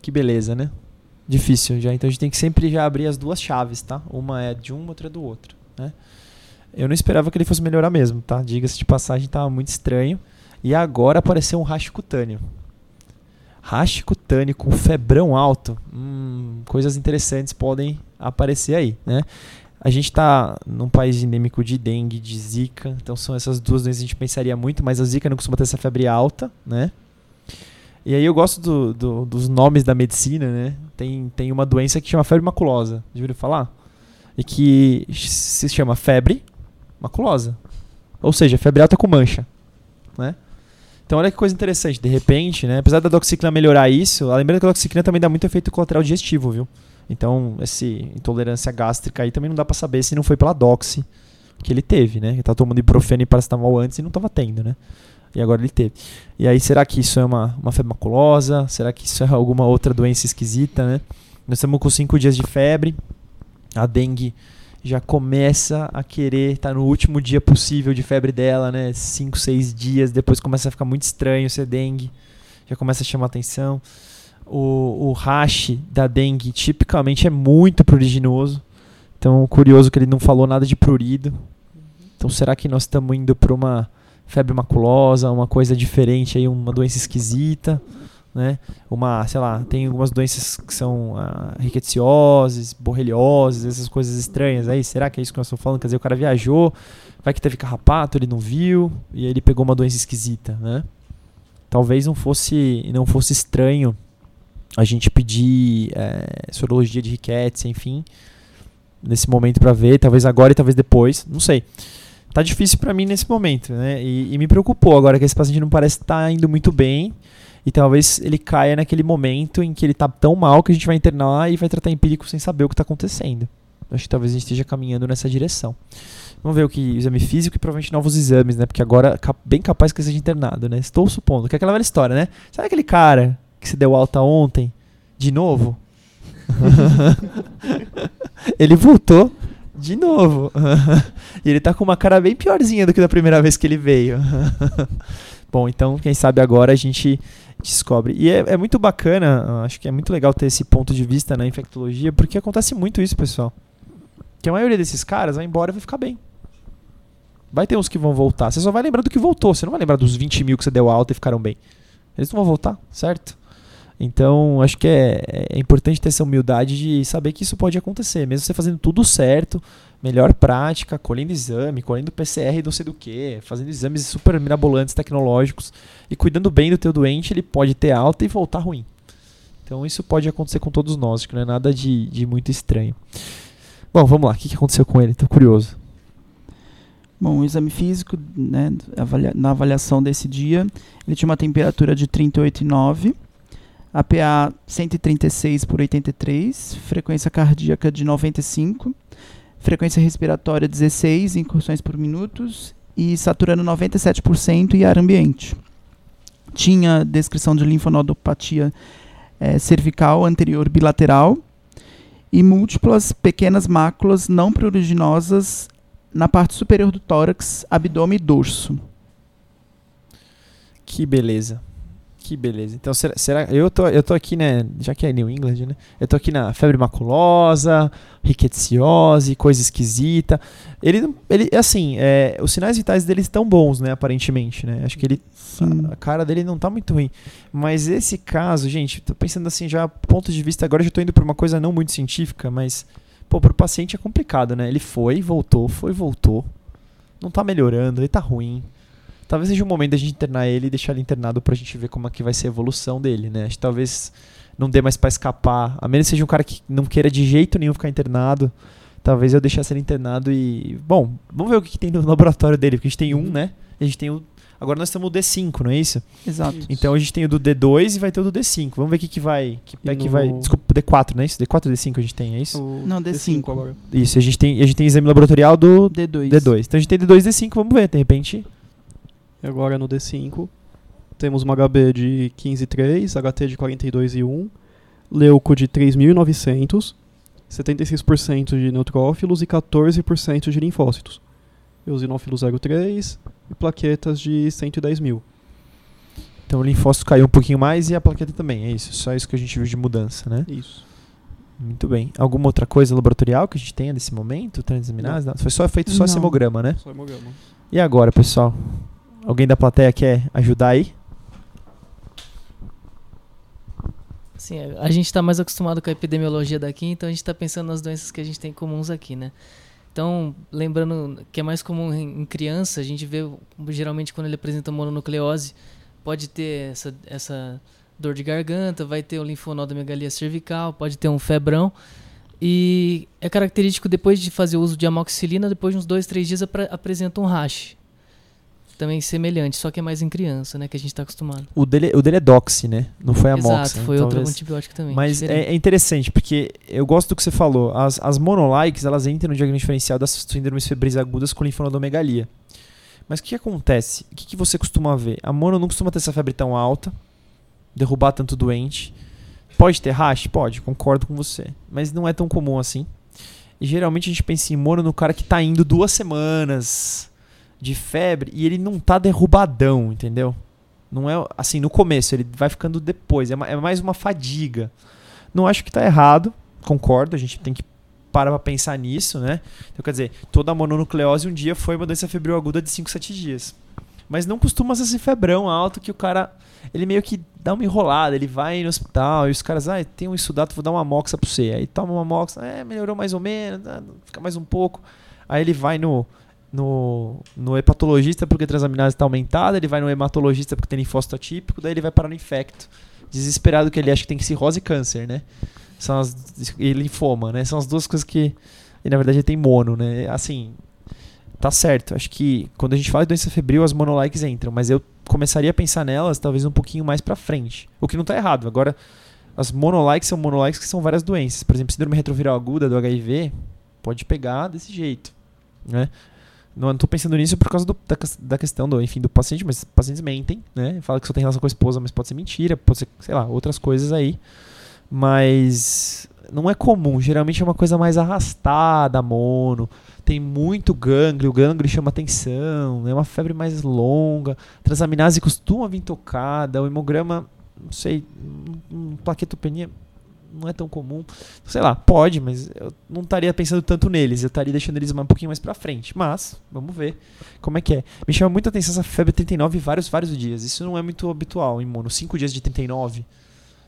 Que beleza, né? Difícil já. Então a gente tem que sempre já abrir as duas chaves, tá? Uma é de um, outra é do outro, né? Eu não esperava que ele fosse melhorar mesmo, tá? Diga-se de passagem, tava muito estranho. E agora apareceu um rash cutâneo. Rash cutâneo com febrão alto. Hum, coisas interessantes podem aparecer aí, né? A gente está num país endêmico de dengue, de zika, então são essas duas doenças que a gente pensaria muito, mas a zika não costuma ter essa febre alta, né? E aí eu gosto do, do, dos nomes da medicina, né? Tem, tem uma doença que chama febre maculosa, já ouviram falar? E que se chama febre maculosa. Ou seja, febre alta com mancha, né? Então olha que coisa interessante, de repente, né? Apesar da doxiciclina melhorar isso, lembrando que a doxiciclina também dá muito efeito colateral digestivo, viu? Então, essa intolerância gástrica aí também não dá para saber se não foi pela doxi que ele teve, né? Ele tá tomando ibuprofeno e paracetamol antes e não estava tendo, né? E agora ele teve. E aí, será que isso é uma, uma febre maculosa? Será que isso é alguma outra doença esquisita, né? Nós estamos com 5 dias de febre. A dengue já começa a querer estar tá no último dia possível de febre dela, né? 5, 6 dias. Depois começa a ficar muito estranho ser dengue. Já começa a chamar atenção. O, o hash da dengue tipicamente é muito pruriginoso. Então, curioso que ele não falou nada de prurido. Então, será que nós estamos indo para uma febre maculosa, uma coisa diferente aí, uma doença esquisita, né? Uma, sei lá, tem algumas doenças que são ah, riquecioses, borrelioses, essas coisas estranhas aí. Será que é isso que nós estamos falando? Quer dizer, o cara viajou, vai que teve carrapato, ele não viu, e aí ele pegou uma doença esquisita, né? Talvez não fosse, não fosse estranho a gente pedir é, sorologia de riquetes, enfim, nesse momento para ver, talvez agora e talvez depois, não sei. Tá difícil para mim nesse momento, né? E, e, me preocupou agora que esse paciente não parece estar tá indo muito bem e talvez ele caia naquele momento em que ele tá tão mal que a gente vai internar e vai tratar empírico sem saber o que está acontecendo. Acho que talvez a gente esteja caminhando nessa direção. Vamos ver o que exame físico e provavelmente novos exames, né? Porque agora bem capaz que seja internado, né? Estou supondo que é aquela velha história, né? Sabe aquele cara que se deu alta ontem, de novo? [laughs] ele voltou de novo. [laughs] e ele tá com uma cara bem piorzinha do que da primeira vez que ele veio. [laughs] Bom, então, quem sabe agora a gente descobre. E é, é, muito bacana, acho que é muito legal ter esse ponto de vista na infectologia, porque acontece muito isso, pessoal. Que a maioria desses caras vai embora e vai ficar bem. Vai ter uns que vão voltar. Você só vai lembrar do que voltou. Você não vai lembrar dos 20 mil que você deu alta e ficaram bem. Eles não vão voltar, certo? Então, acho que é, é, importante ter essa humildade de saber que isso pode acontecer, mesmo você fazendo tudo certo, melhor prática, colhendo exame, colhendo PCR não sei do que, fazendo exames super mirabolantes tecnológicos e cuidando bem do teu doente, ele pode ter alta e voltar ruim. Então, isso pode acontecer com todos nós, acho que não é nada de, de muito estranho. Bom, vamos lá, o que, aconteceu com ele? Estou curioso. Bom, o exame físico, né, na avaliação desse dia, ele tinha uma temperatura de 38,9 APA 136 por 83, frequência cardíaca de 95, frequência respiratória 16 incursões por minutos e saturando 97% e ar ambiente. Tinha descrição de linfonodopatia é, cervical anterior bilateral e múltiplas pequenas máculas não pruriginosas na parte superior do tórax, abdômen e dorso. Que beleza. Que beleza. Então, será, será, eu, tô, eu tô aqui, né? Já que é New England, né? Eu tô aqui na febre maculosa, riqueciose, coisa esquisita. Ele, ele assim, é, os sinais vitais dele estão bons, né? Aparentemente, né? Acho que ele. A, a, cara dele não tá muito ruim. Mas esse caso, gente, tô pensando assim, já ponto de vista. Agora eu já tô indo por uma coisa não muito científica, mas. Pô, pro paciente é complicado, né? Ele foi, voltou, foi, voltou. Não tá melhorando, ele tá ruim talvez seja o momento da gente internar ele e deixar ele internado pra gente ver como é que vai ser a evolução dele, né? Acho que talvez não dê mais para escapar. A menos que seja um cara que não queira de jeito nenhum ficar internado. Talvez eu deixasse ele internado e. Bom, vamos ver o que, que tem no [laughs] laboratório dele, porque a gente tem um, uhum. né? A gente tem o. Agora nós temos o D5, não é isso? Exato. Então a gente tem o do D2 e vai ter o do D5. Vamos ver o que, que vai. Que pé que vai. Desculpa, D4, não é isso? D4 ou D5 a gente tem, é isso? O não, D5. D5 agora. Isso, a gente tem, a gente tem exame laboratorial do D2. D2. Então a gente tem D2 e D5, vamos ver, de repente e agora no D5 temos uma HB de 15,3, HT de 42,1, leuco de 3.900, 76% de neutrófilos e 14% de linfócitos. Eosinófilo 0,3 e plaquetas de 110 mil. Então o linfócito caiu um pouquinho mais e a plaqueta também, é isso? Só isso que a gente viu de mudança, né? Isso. Muito bem. Alguma outra coisa laboratorial que a gente tenha nesse momento? Transaminase? Foi só feito só esse hemograma, né? Só hemograma. E agora, pessoal? Alguém da plateia quer ajudar aí? Sim, a gente está mais acostumado com a epidemiologia daqui, então a gente está pensando nas doenças que a gente tem comuns aqui, né? Então, lembrando que é mais comum em criança, a gente vê geralmente quando ele apresenta mononucleose, pode ter essa, essa dor de garganta, vai ter o linfonodomegalia cervical, pode ter um febrão. E é característico depois de fazer uso de amoxicilina, depois de uns dois, três dias apresenta um rash. Também semelhante, só que é mais em criança, né? Que a gente está acostumado. O dele, o dele é Doxy, né? Não foi a. Exato, né? foi outro Talvez- antibiótico também. Mas é, é interessante, porque eu gosto do que você falou. As, as monolikes, elas entram no diagnóstico diferencial das síndromes febris agudas com linfonodomegalia. Mas o que acontece? O que, que você costuma ver? A mono não costuma ter essa febre tão alta, derrubar tanto doente. Pode ter rash? Pode, concordo com você. Mas não é tão comum assim. E geralmente a gente pensa em mono no cara que tá indo duas semanas de febre e ele não tá derrubadão, entendeu? Não é assim no começo, ele vai ficando depois. É, é mais uma fadiga. Não acho que tá errado, concordo. A gente tem que parar pra pensar nisso, né? Então, quer dizer, toda mononucleose um dia foi uma doença febril aguda de 5, 7 dias. Mas não costuma ser esse febrão alto que o cara. Ele meio que dá uma enrolada, ele vai no hospital e os caras, ah, tem um sudato, vou dar uma moxa pra você. Aí toma uma moxa, é, melhorou mais ou menos, ah, fica mais um pouco. Aí ele vai no, no, no hepatologista porque a transaminase está aumentada, ele vai no hematologista porque tem linfócito atípico, daí ele vai parar no infecto. Desesperado que ele acha que tem cirrose e câncer, né? São as, e linfoma, né? São as duas coisas que. E na verdade ele tem mono, né? Assim, tá certo. Acho que quando a gente fala de doença febril, as monolikes entram, mas eu começaria a pensar nelas talvez um pouquinho mais pra frente. O que não tá errado. Agora, as monolikes são monolikes que são várias doenças. Por exemplo, síndrome retroviral aguda do HIV pode pegar desse jeito, né? Não estou pensando nisso por causa do- da, da questão do, enfim, do paciente, mas pacientes mentem, né? Fala que só tem relação com a esposa, mas pode ser mentira, pode ser, sei lá, outras coisas aí. Mas não é comum, geralmente é uma coisa mais arrastada, mono. Tem muito gânglio, o gânglio chama atenção, é uma febre mais longa. Transaminase costuma vir tocada, o hemograma, não sei, um plaquetopenia não é tão comum. Sei lá, pode, mas eu não estaria pensando tanto neles. Eu estaria deixando eles um pouquinho mais pra frente. Mas, vamos ver como é que é. Me chama muita atenção essa febre 39 vários, vários dias. Isso não é muito habitual em mono. Cinco dias de 39.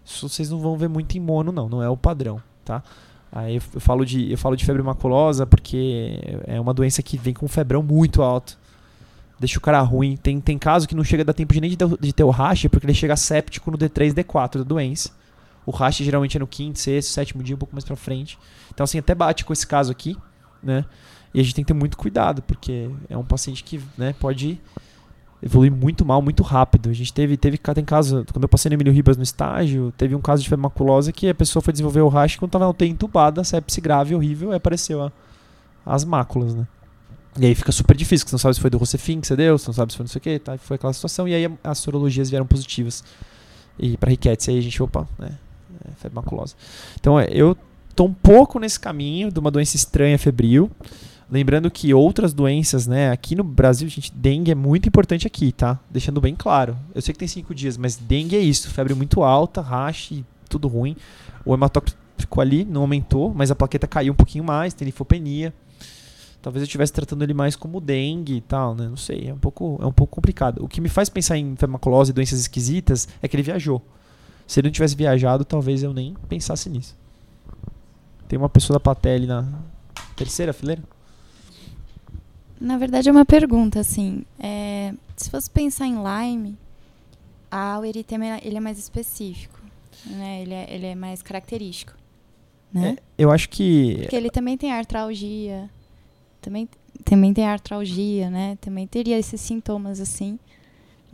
Isso vocês não vão ver muito em mono, não. Não é o padrão, tá? Aí eu, falo de, eu falo de febre maculosa porque é uma doença que vem com um febrão muito alto. Deixa o cara ruim. Tem, tem caso que não chega a dar tempo de nem de, ter- de ter o rash, porque ele chega séptico no D3, D4 da doença. O rash geralmente é no quinto, sexto, sétimo dia, um pouco mais pra frente. Então, assim, até bate com esse caso aqui, né? E a gente tem que ter muito cuidado, porque é um paciente que né, pode evoluir muito mal, muito rápido. A gente teve, teve tem caso, quando eu passei no Emílio Ribas no estágio, teve um caso de febre maculosa que a pessoa foi desenvolver o rash quando tava na UTI entubada, sepse grave, horrível, e apareceu a- as máculas, né? E aí fica super difícil, porque você não sabe se foi do Rocefin que você deu, você não sabe se foi não sei o que, tá? Foi aquela situação, e aí as sorologias vieram positivas. E para riquetes, aí a gente, opa, né? É, febre maculosa. Então, é, eu tô um pouco nesse caminho de uma doença estranha febril. Lembrando que outras doenças, né? Aqui no Brasil, gente, dengue é muito importante aqui, tá? Deixando bem claro. Eu sei que tem cinco dias, mas dengue é isso. Febre muito alta, rache, tudo ruim. O hematócrito ficou ali, não aumentou, mas a plaqueta caiu um pouquinho mais, tem linfopenia. Talvez eu estivesse tratando ele mais como dengue e tal, né? Não sei, é um pouco, é um pouco complicado. O que me faz pensar em maculose e doenças esquisitas é que ele viajou. Se ele não tivesse viajado, talvez eu nem pensasse nisso. Tem uma pessoa da plateia ali na terceira fileira? Na verdade, é uma pergunta, assim. é, se fosse pensar em Lyme, a, o eritema ele é mais específico. Né? Ele, é, ele é mais característico. Né? É, eu acho que. Porque ele também tem artralgia. Também, também tem artralgia, né? Também teria esses sintomas, assim.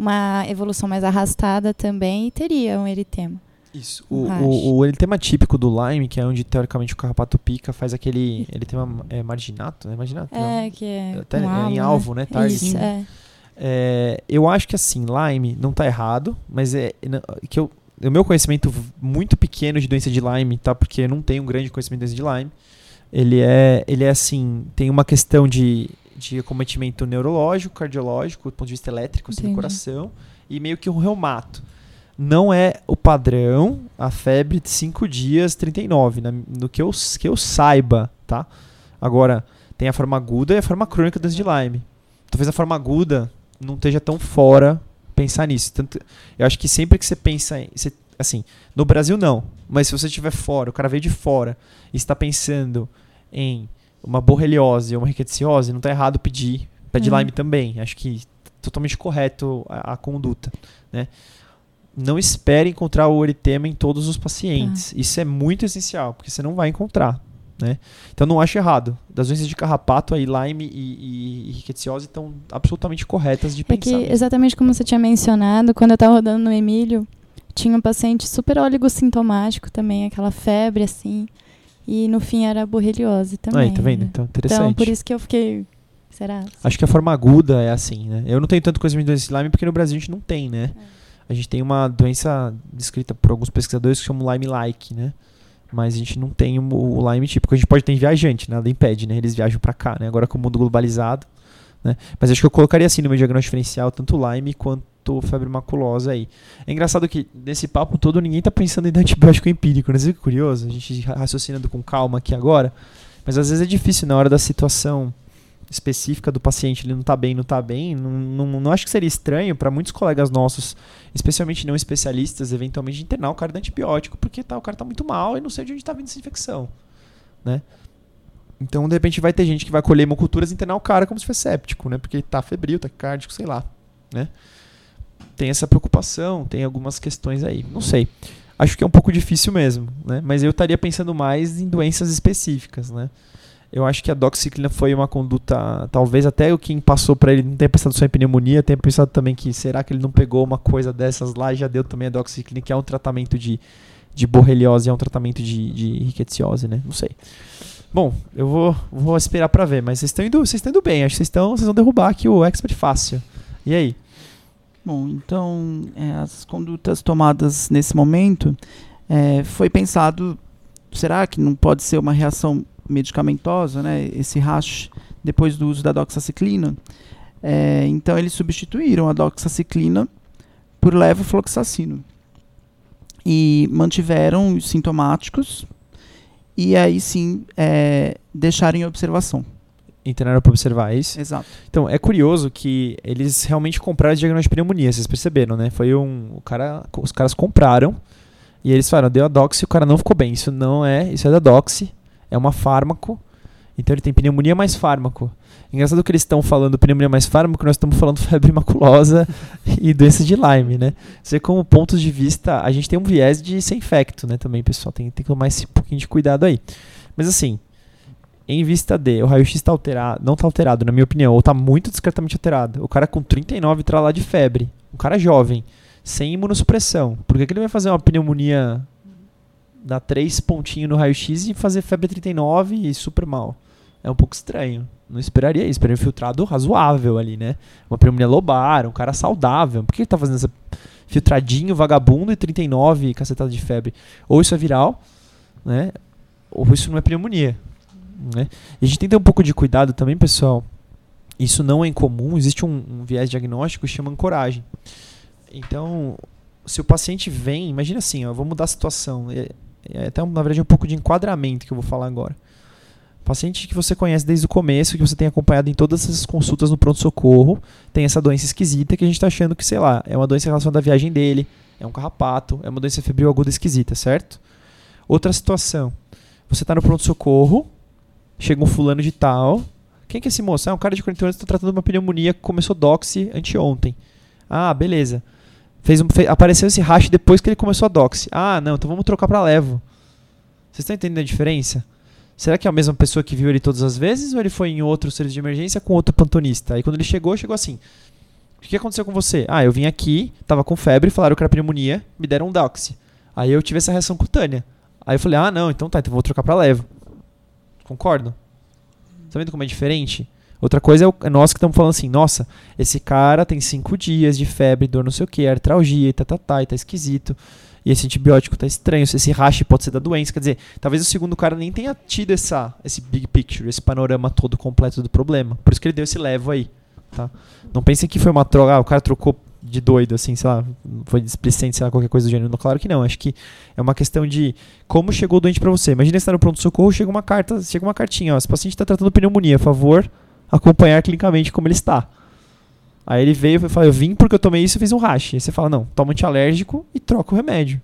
Uma evolução mais arrastada também e teria um eritema. Isso. O, o, o eritema típico do Lyme, que é onde teoricamente o carrapato pica, faz aquele. [laughs] Eritema é, marginato, né? Marginato? É, que é. Até é em né? alvo, né? Target. Isso, é. É, eu acho que assim, Lyme não tá errado, mas é não- que eu, o meu conhecimento muito pequeno de doença de Lyme, tá? Porque eu não tenho um grande conhecimento de doença de Lyme. Ele é, ele é assim, tem uma questão de, de acometimento neurológico, cardiológico, do ponto de vista elétrico, assim, do coração, e meio que um reumato. Não é o padrão a febre de 5 dias 39, na, no que eu, que eu saiba, tá? Agora, tem a forma aguda e a forma crônica doença de Lyme. Talvez a forma aguda não esteja tão fora pensar nisso. Tanto, eu acho que sempre que você pensa em. Você, assim, no Brasil não, mas se você estiver fora, o cara veio de fora e está pensando em uma borreliose ou uma rickettsiose, não está errado pedir, pede Uhum. Lyme também. Acho que totalmente correto a, a conduta, né? Não espere encontrar o eritema em todos os pacientes. Isso é muito essencial, porque você não vai encontrar, né? Então não acho errado. Das doenças de carrapato aí, Lyme e, e, e rickettsiose estão absolutamente corretas de É que, pensar. mesmo. exatamente como você tinha mencionado, quando eu tava rodando no Emílio, tinha um paciente super oligossintomático também, aquela febre assim. E no fim era borreliose também. Aí, tá vendo? né? Então, interessante. Então, por isso que eu fiquei. Será? Acho que a forma aguda é assim, né? Eu não tenho tanto conhecimento de doença de Lyme porque no Brasil a gente não tem, né? A gente tem uma doença descrita por alguns pesquisadores que chamam Lyme-like, né? Mas a gente não tem o, o Lyme típico. A gente pode ter viajante, nada impede, né? Eles viajam pra cá, né? Agora com o mundo globalizado, né? Mas acho que eu colocaria assim no meu diagnóstico diferencial tanto Lyme quanto febre maculosa aí. É engraçado que nesse papo todo ninguém tá pensando em [laughs] antibiótico empírico, né? Viu que curioso? A gente raciocinando com calma aqui agora, mas às vezes é difícil na hora da situação específica do paciente, ele não tá bem, não tá bem, não, não, não acho que seria estranho para muitos colegas nossos, especialmente não especialistas, eventualmente internar o cara de antibiótico, porque tá, o cara tá muito mal e não sei de onde tá vindo essa infecção, né? Então, de repente, vai ter gente que vai colher hemoculturas e internar o cara como se fosse séptico, né? Porque tá febril, tá cardíaco, sei lá, né? Tem essa preocupação, tem algumas questões aí, não sei. Acho que é um pouco difícil mesmo, né? Mas eu estaria pensando mais em doenças específicas, né? Eu acho que a doxiciclina foi uma conduta, talvez até o quem passou para ele não tenha pensado só em pneumonia, tenha pensado também que será que ele não pegou uma coisa dessas lá e já deu também a doxiciclina, que é um tratamento de, de borreliose, é um tratamento de, de rickettsiose, né? Não sei. Bom, eu vou, vou esperar para ver, mas vocês estão indo, vocês estão indo bem, acho que estão, vocês vão derrubar aqui o expert fácil. E aí? Bom, então é, as condutas tomadas nesse momento é, foi pensado, será que não pode ser uma reação medicamentosa, né? Esse rash depois do uso da doxaciclina. É, então eles substituíram a doxaciclina por levofloxacino e mantiveram os sintomáticos e aí sim é, deixaram em observação. Internaram para observar isso. Exato. Então, é curioso que eles realmente compraram esse diagnóstico de pneumonia, vocês perceberam, né? Foi um. O cara, os caras compraram e eles falaram, deu a doxy e o cara não ficou bem. Isso não é. Isso é da doxy, é uma fármaco. Então ele tem pneumonia mais fármaco. Engraçado que eles estão falando pneumonia mais fármaco, nós estamos falando [laughs] febre maculosa e doença de Lyme, né? Você como pontos de vista, a gente tem um viés de ser infecto, né? Também, pessoal, tem, tem que tomar esse pouquinho de cuidado aí. Mas assim, em vista de o raio-x está alterado, não está alterado, na minha opinião, ou está muito discretamente alterado. O cara com 39 tá lá de febre, um cara jovem, sem imunossupressão. Por que, que ele vai fazer uma pneumonia dar 3 pontinhos no raio-x e fazer febre 39 e super mal? É um pouco estranho. Não esperaria isso. Esperaria um filtrado razoável ali, né? Uma pneumonia lobar, um cara saudável. Por que ele tá fazendo essa filtradinho, vagabundo e 39 cacetada de febre? Ou isso é viral, né? Ou isso não é pneumonia. Né? E a gente tem que ter um pouco de cuidado também, pessoal. Isso não é incomum, existe um, um viés diagnóstico que chama ancoragem. Então, se o paciente vem, imagina assim, ó, vou mudar a situação. É, é até, na verdade, um pouco de enquadramento que eu vou falar agora. Paciente que você conhece desde o começo, que você tem acompanhado em todas essas consultas no pronto-socorro, tem essa doença esquisita que a gente está achando que, sei lá, é uma doença relacionada à viagem dele, é um carrapato, é uma doença febril aguda esquisita, certo? Outra situação. Você está no pronto-socorro, chega um fulano de tal. Quem que é esse moço? Ah, um cara de 40 anos está tratando uma pneumonia que começou doxy anteontem. Ah, beleza. Fez um, fe- apareceu esse rash depois que ele começou a doxy. Ah, não, então vamos trocar para levo. Vocês estão entendendo a diferença? Será que é a mesma pessoa que viu ele todas as vezes ou ele foi em outro serviço de emergência com outro plantonista? Aí quando ele chegou, chegou assim: O que aconteceu com você? Ah, eu vim aqui, tava com febre, falaram que era pneumonia, me deram um doxy. Aí eu tive essa reação cutânea. Aí eu falei: Ah, não, então tá, então vou trocar para levo. Concordam? Tá vendo como é diferente? Outra coisa é, o, é nós que estamos falando assim, nossa, esse cara tem cinco dias de febre, dor não sei o que, artralgia, e tá, tá, tá, e tá esquisito. E esse antibiótico tá estranho, esse rash pode ser da doença. Quer dizer, talvez o segundo cara nem tenha tido essa, esse big picture, esse panorama todo completo do problema. Por isso que ele deu esse levo aí. Tá? Não pensem que foi uma troca, ah, o cara trocou de doido, assim, sei lá, foi displicente, sei lá, qualquer coisa do gênero. Claro que não. Acho que é uma questão de como chegou o doente para você. Imagina você tá no pronto-socorro, chega uma carta, chega uma cartinha, ó, esse paciente está tratando pneumonia, por favor, acompanhar clinicamente como ele está. Aí ele veio e falou, eu vim porque eu tomei isso e fiz um rash. Aí você fala, não, toma antialérgico e troca o remédio.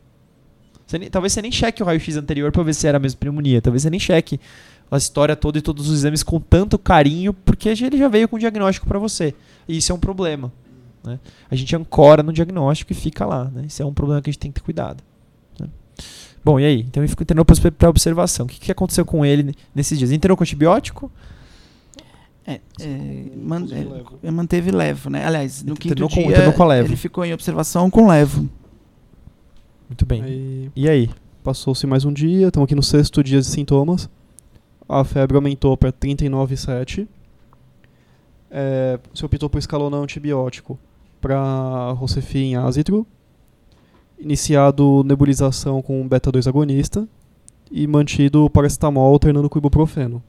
Você nem- talvez você nem cheque o raio-x anterior pra ver se era mesmo pneumonia. Talvez você nem cheque a história toda e todos os exames com tanto carinho, porque ele já veio com o diagnóstico pra você. E isso é um problema. Né? A gente ancora no diagnóstico e fica lá. Né? Isso é um problema que a gente tem que ter cuidado. né? Bom, e aí? Então ele ficou internou para observação. O que, que aconteceu com ele nesses dias? Internou com antibiótico? É, é, man- é, manteve levo, né? Aliás, no Ele quinto dia com ele ficou em observação com levo. Muito bem. Aí E aí? passou-se mais um dia, estamos aqui no sexto dia de sintomas. A febre aumentou para 39,7. É, se optou por escalonar antibiótico para Rocefin ácitro. Iniciado nebulização com beta-2 agonista. E mantido paracetamol alternando com ibuprofeno.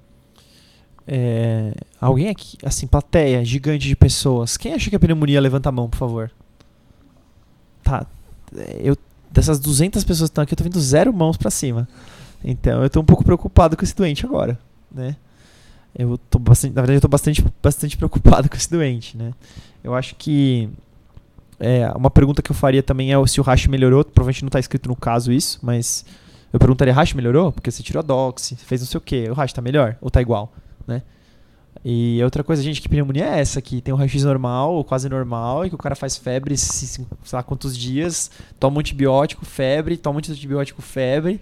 É, alguém aqui, assim, plateia gigante de pessoas. Quem acha que é pneumonia, levanta a mão, por favor. Tá. é, Eu, dessas 200 pessoas que estão aqui, eu tô vendo zero mãos pra cima. Então eu tô um pouco preocupado com esse doente agora, né? Eu tô bastante, na verdade eu tô bastante, bastante preocupado [laughs] com esse doente, né? Eu acho que é, uma pergunta que eu faria também é se o rash melhorou. Provavelmente não tá escrito no caso isso, mas eu perguntaria, rash melhorou? Porque você tirou a doxy, fez não sei o que, o rash tá melhor ou tá igual, né? E outra coisa, gente, que pneumonia é essa? Que tem um raio-x normal, ou quase normal, e que o cara faz febre, se- se- sei lá quantos dias, toma um antibiótico, febre, toma um antibiótico, febre,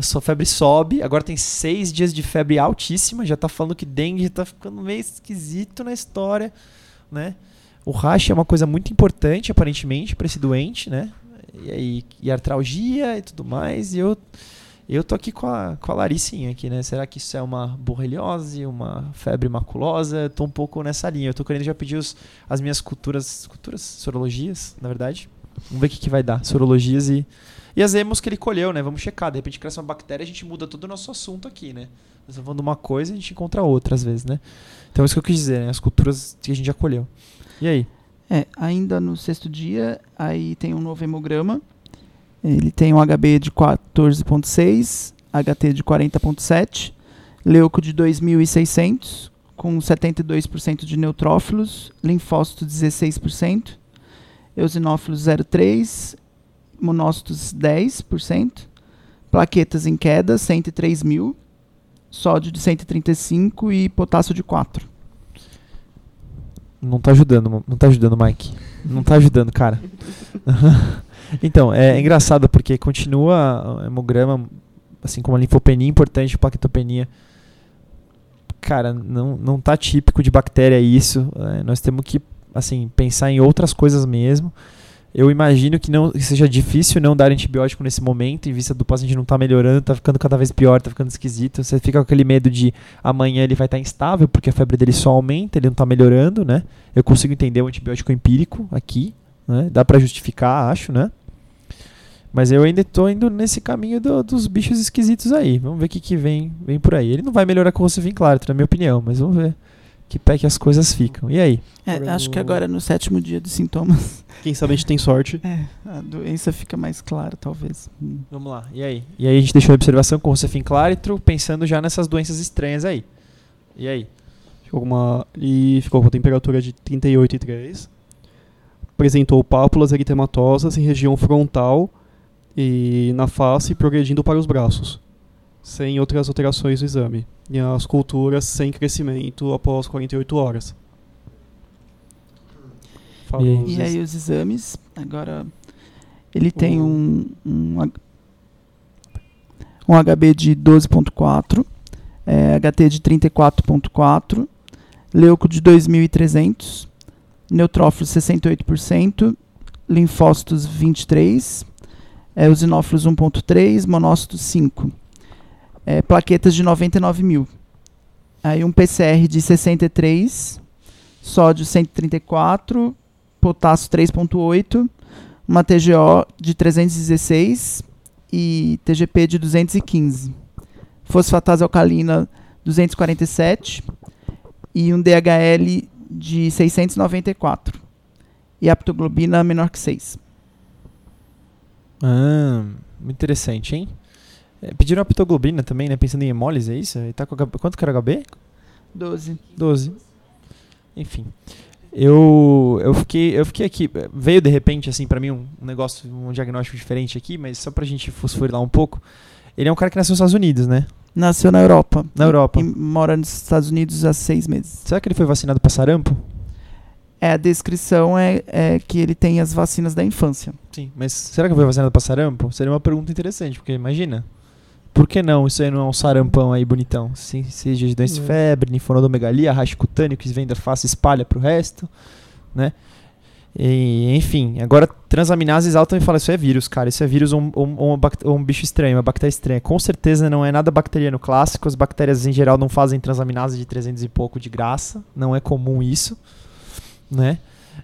a sua febre sobe, agora tem seis dias de febre altíssima, já tá falando que dengue já tá ficando meio esquisito na história, né? O rash é uma coisa muito importante, aparentemente, para esse doente, né? E aí, e artralgia e tudo mais, e eu eu tô aqui com a, com a Laricinha aqui, né? Será que isso é uma borreliose, uma febre maculosa? Eu tô um pouco nessa linha. Eu tô querendo já pedir os, as minhas culturas, culturas, sorologias, na verdade. Vamos ver o que, que vai dar. Sorologias e, e as emos que ele colheu, né? Vamos checar. De repente cresce uma bactéria, a gente muda todo o nosso assunto aqui, né? Nós falando de uma coisa e a gente encontra outra às vezes, né? Então é isso que eu quis dizer, né? As culturas que a gente já colheu. E aí? É, ainda no sexto dia, aí tem um novo hemograma. Ele tem um HB de 14.6, HT de 40.7, leuco de 2.600, com 72% de neutrófilos, linfócitos 16%, eosinófilos 0,3, monócitos 10%, plaquetas em queda 103 mil, sódio de 135 e potássio de 4. Não tá ajudando, não tá ajudando, Mike. Não tá ajudando, cara. [laughs] então, é, é engraçado porque continua o hemograma, assim como a linfopenia importante, plaquetopenia. Cara, não, não tá típico de bactéria isso. é, nós temos que, assim, pensar em outras coisas mesmo. Eu imagino que não que seja difícil não dar antibiótico nesse momento, em vista do paciente não tá melhorando, tá ficando cada vez pior, tá ficando esquisito. Você fica com aquele medo de amanhã ele vai estar instável, porque a febre dele só aumenta, ele não tá melhorando, né? Eu consigo entender o antibiótico empírico aqui, né? Dá pra justificar, acho, né? Mas eu ainda tô indo nesse caminho do- dos bichos esquisitos aí. Vamos ver o que, que vem, vem por aí. Ele não vai melhorar com o Rocivin claro, na minha opinião, mas vamos ver que pé que as coisas ficam. E aí? É, acho que agora no sétimo dia dos sintomas, Quem sabe a gente tem sorte. é, a doença fica mais clara, talvez. Hum. Vamos lá. E aí? E aí a gente deixou a observação com o Rocivin claritro, pensando já nessas doenças estranhas aí. E aí? Ficou com uma, e ficou com a temperatura de 38,3. Apresentou pápulas eritematosas em região frontal e na face, progredindo para os braços, sem outras alterações do exame. E as culturas sem crescimento após 48 horas. Fala E aí? os E aí os exames, agora ele tem um, um, um HB de 12.4, é, HT de 34.4, leuco de 2.300, neutrófilos 68%, linfócitos 23, é, eosinófilos 1.3, monócitos 5, é, plaquetas de 99 mil. Aí um PCR de 63, sódio 134, potássio 3.8, uma TGO de 316 e TGP de 215. Fosfatase alcalina 247 e um DHL de 694. E aptoglobina menor que 6. Ah, interessante, hein? É, pediram a pitoglobina também, né? Pensando em hemólise, é isso? Ele tá com HB, quanto que era HB? 12. 12. Enfim. eu, eu, fiquei, eu fiquei aqui. Veio de repente, assim, pra mim, um, um negócio, um diagnóstico diferente aqui, mas só pra gente fosforilar um pouco. Ele é um cara que nasceu nos Estados Unidos, né? Nasceu na Europa. Na Europa. E mora nos Estados Unidos há seis meses. Será que ele foi vacinado pra sarampo? É, a descrição é, é que ele tem as vacinas da infância. Sim, mas será que foi vacinado pra sarampo? Seria uma pergunta interessante, porque imagina. Por que não? Isso aí não é um sarampão aí bonitão. Se, seja de doença de febre, linfonodomegalia, racho cutâneo que vem da face e espalha pro resto, né? E, enfim, agora transaminases alta me fala, isso é vírus, cara. Isso é vírus ou um, um- ou um bicho estranho, uma bactéria estranha. Com certeza não é nada bacteriano clássico. As bactérias em geral não fazem transaminase de 300 e pouco de graça. Não é comum isso, né?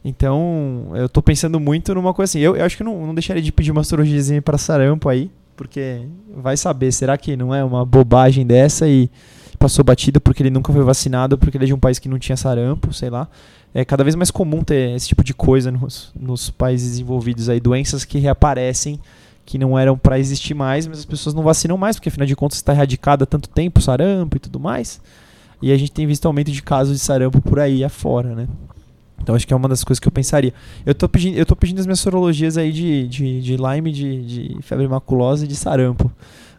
Então, eu tô pensando muito numa coisa assim. Eu, eu acho que não, não deixaria de pedir uma cirurgiazinha para sarampo aí, porque vai saber, será que não é uma bobagem dessa e passou batido porque ele nunca foi vacinado, porque ele é de um país que não tinha sarampo, sei lá. É cada vez mais comum ter esse tipo de coisa nos, nos países desenvolvidos aí, doenças que reaparecem que não eram para existir mais, mas as pessoas não vacinam mais, porque afinal de contas está erradicado há tanto tempo sarampo e tudo mais. E a gente tem visto aumento de casos de sarampo por aí afora, né? Então acho que é uma das coisas que eu pensaria. Eu tô pedindo, eu tô pedindo as minhas sorologias aí de, de, de Lyme, de, de febre maculosa e de sarampo.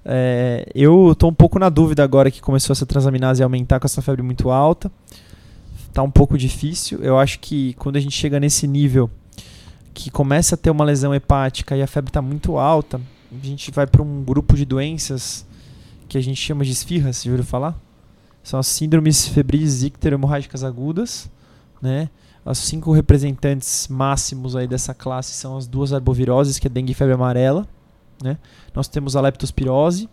É, eu tô um pouco na dúvida agora que começou essa transaminase a aumentar com essa febre muito alta. Tá um pouco difícil. Eu acho que quando a gente chega nesse nível que começa a ter uma lesão hepática e a febre está muito alta, a gente vai para um grupo de doenças que a gente chama de esfirras, já ouviram falar? São as síndromes febris ictero-hemorrágicas agudas, né? Os cinco representantes máximos aí dessa classe são as duas arboviroses, que é dengue e febre amarela, né? Nós temos a leptospirose,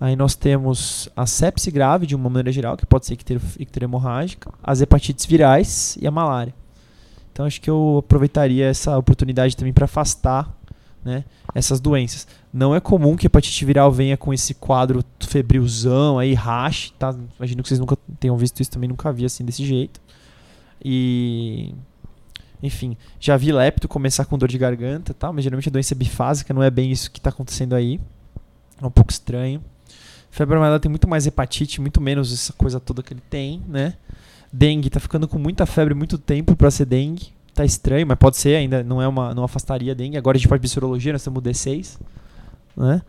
aí nós temos a sepse grave, de uma maneira geral, que pode ser ictero- ictero-hemorrágica, as hepatites virais e a malária. Então acho que eu aproveitaria essa oportunidade também para afastar né, essas doenças. Não é comum que a hepatite viral venha com esse quadro febrilzão aí, rash, tá? Imagino que vocês nunca tenham visto isso também, nunca vi assim desse jeito. E enfim, já vi lepto começar com dor de garganta, tá? Mas geralmente a doença é bifásica, não é bem isso que está acontecendo aí. É um pouco estranho. Febre amarela tem muito mais hepatite, muito menos essa coisa toda que ele tem, né? Dengue tá ficando com muita febre muito tempo para ser dengue. Tá estranho, mas pode ser ainda, não é uma não afastaria dengue. Agora a gente pode sorologia, nós estamos D6, né?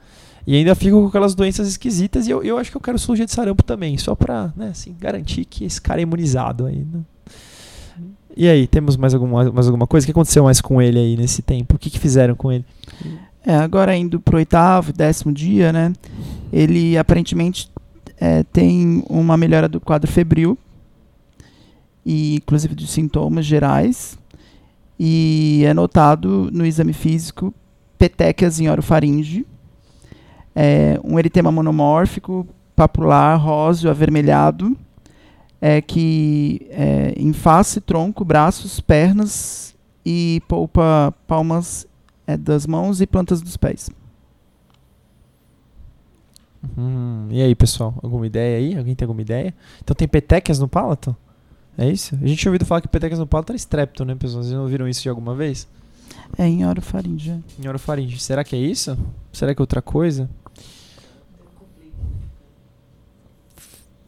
E ainda fico com aquelas doenças esquisitas e eu, eu acho que eu quero cirurgia de sarampo também, só pra, né, assim, garantir que esse cara é imunizado aí, né? E aí, temos mais alguma, mais alguma coisa? O que aconteceu mais com ele aí nesse tempo? O que, que fizeram com ele? É, agora indo pro oitavo, décimo dia, né? Ele aparentemente é, tem uma melhora do quadro febril, e inclusive dos sintomas gerais, e é notado no exame físico petequias em orofaringe, é, um eritema monomórfico, papular, róseo, avermelhado, é, que é, em face, tronco, braços, pernas e polpa, palmas é, das mãos e plantas dos pés. Hum, e aí, pessoal? Alguma ideia aí? Alguém tem alguma ideia? Então tem petequias no palato? É isso? A gente tinha ouvido falar que petequias no palato era estrepto, né, pessoal? Vocês não ouviram isso de alguma vez? É em orofaringe. Em orofaringe. Será que é isso? Será que é outra coisa?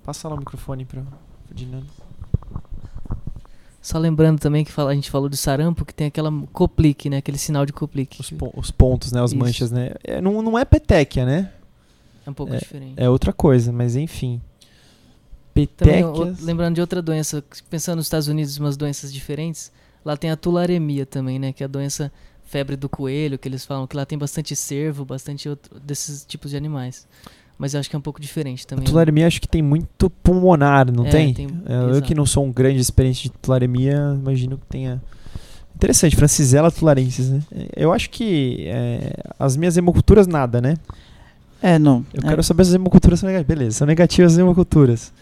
Passa lá o microfone para Dinano. Só lembrando também que fala- a gente falou do sarampo, que tem aquela coplique, né? Aquele sinal de coplique. Os, pon- os pontos, né? As Isso. manchas, né? É, não, não é petequia, né? É um pouco diferente. É outra coisa, mas enfim. Também, o- Petequias. lembrando de outra doença, pensando nos Estados Unidos, umas doenças diferentes, lá tem a tularemia também, né? Que é a doença febre do coelho, que eles falam que lá tem bastante cervo, bastante outro, desses tipos de animais. Mas eu acho que é um pouco diferente A também. né? tularemia acho que tem muito pulmonar, não É, tem? tem- É, eu que não sou um grande experiente de tularemia, imagino que tenha. Interessante, Francisella tularensis, né? É, Eu acho que é, as minhas hemoculturas nada, né? É, não. Eu é, quero saber se as hemoculturas são negativas. Beleza, são negativas as hemoculturas.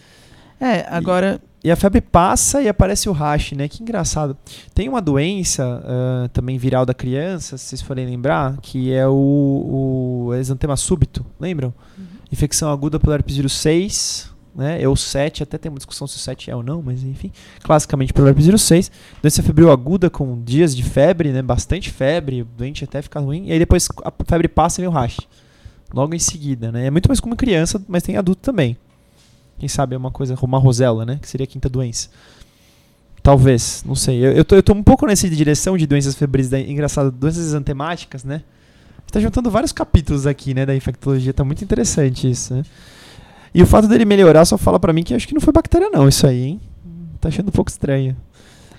é, agora. E a febre passa e aparece o rash, né? Que engraçado. Tem uma doença ah, também viral da criança, se vocês forem lembrar, que é o, o exantema súbito, lembram? Infecção aguda pelo herpes vírus 6, né? É o 7, até tem uma discussão se o 7 é ou não, mas enfim. Classicamente pelo herpes vírus 6. Doença febril aguda com dias de febre, né? Bastante febre, o doente até fica ruim. E aí depois a febre passa e vem o rash. Logo em seguida, né? É muito mais como criança, mas tem adulto também. Quem sabe é uma coisa, uma rosela, né? Que seria a quinta doença. Talvez, não sei. Eu, eu, tô, eu tô um pouco nessa direção de doenças febris, da, engraçado, doenças exantemáticas, né? Tá juntando vários capítulos aqui, né, da infectologia. Tá muito interessante isso, né? E o fato dele melhorar só fala pra mim que acho que não foi bactéria não, isso aí, hein? Tá achando um pouco estranho.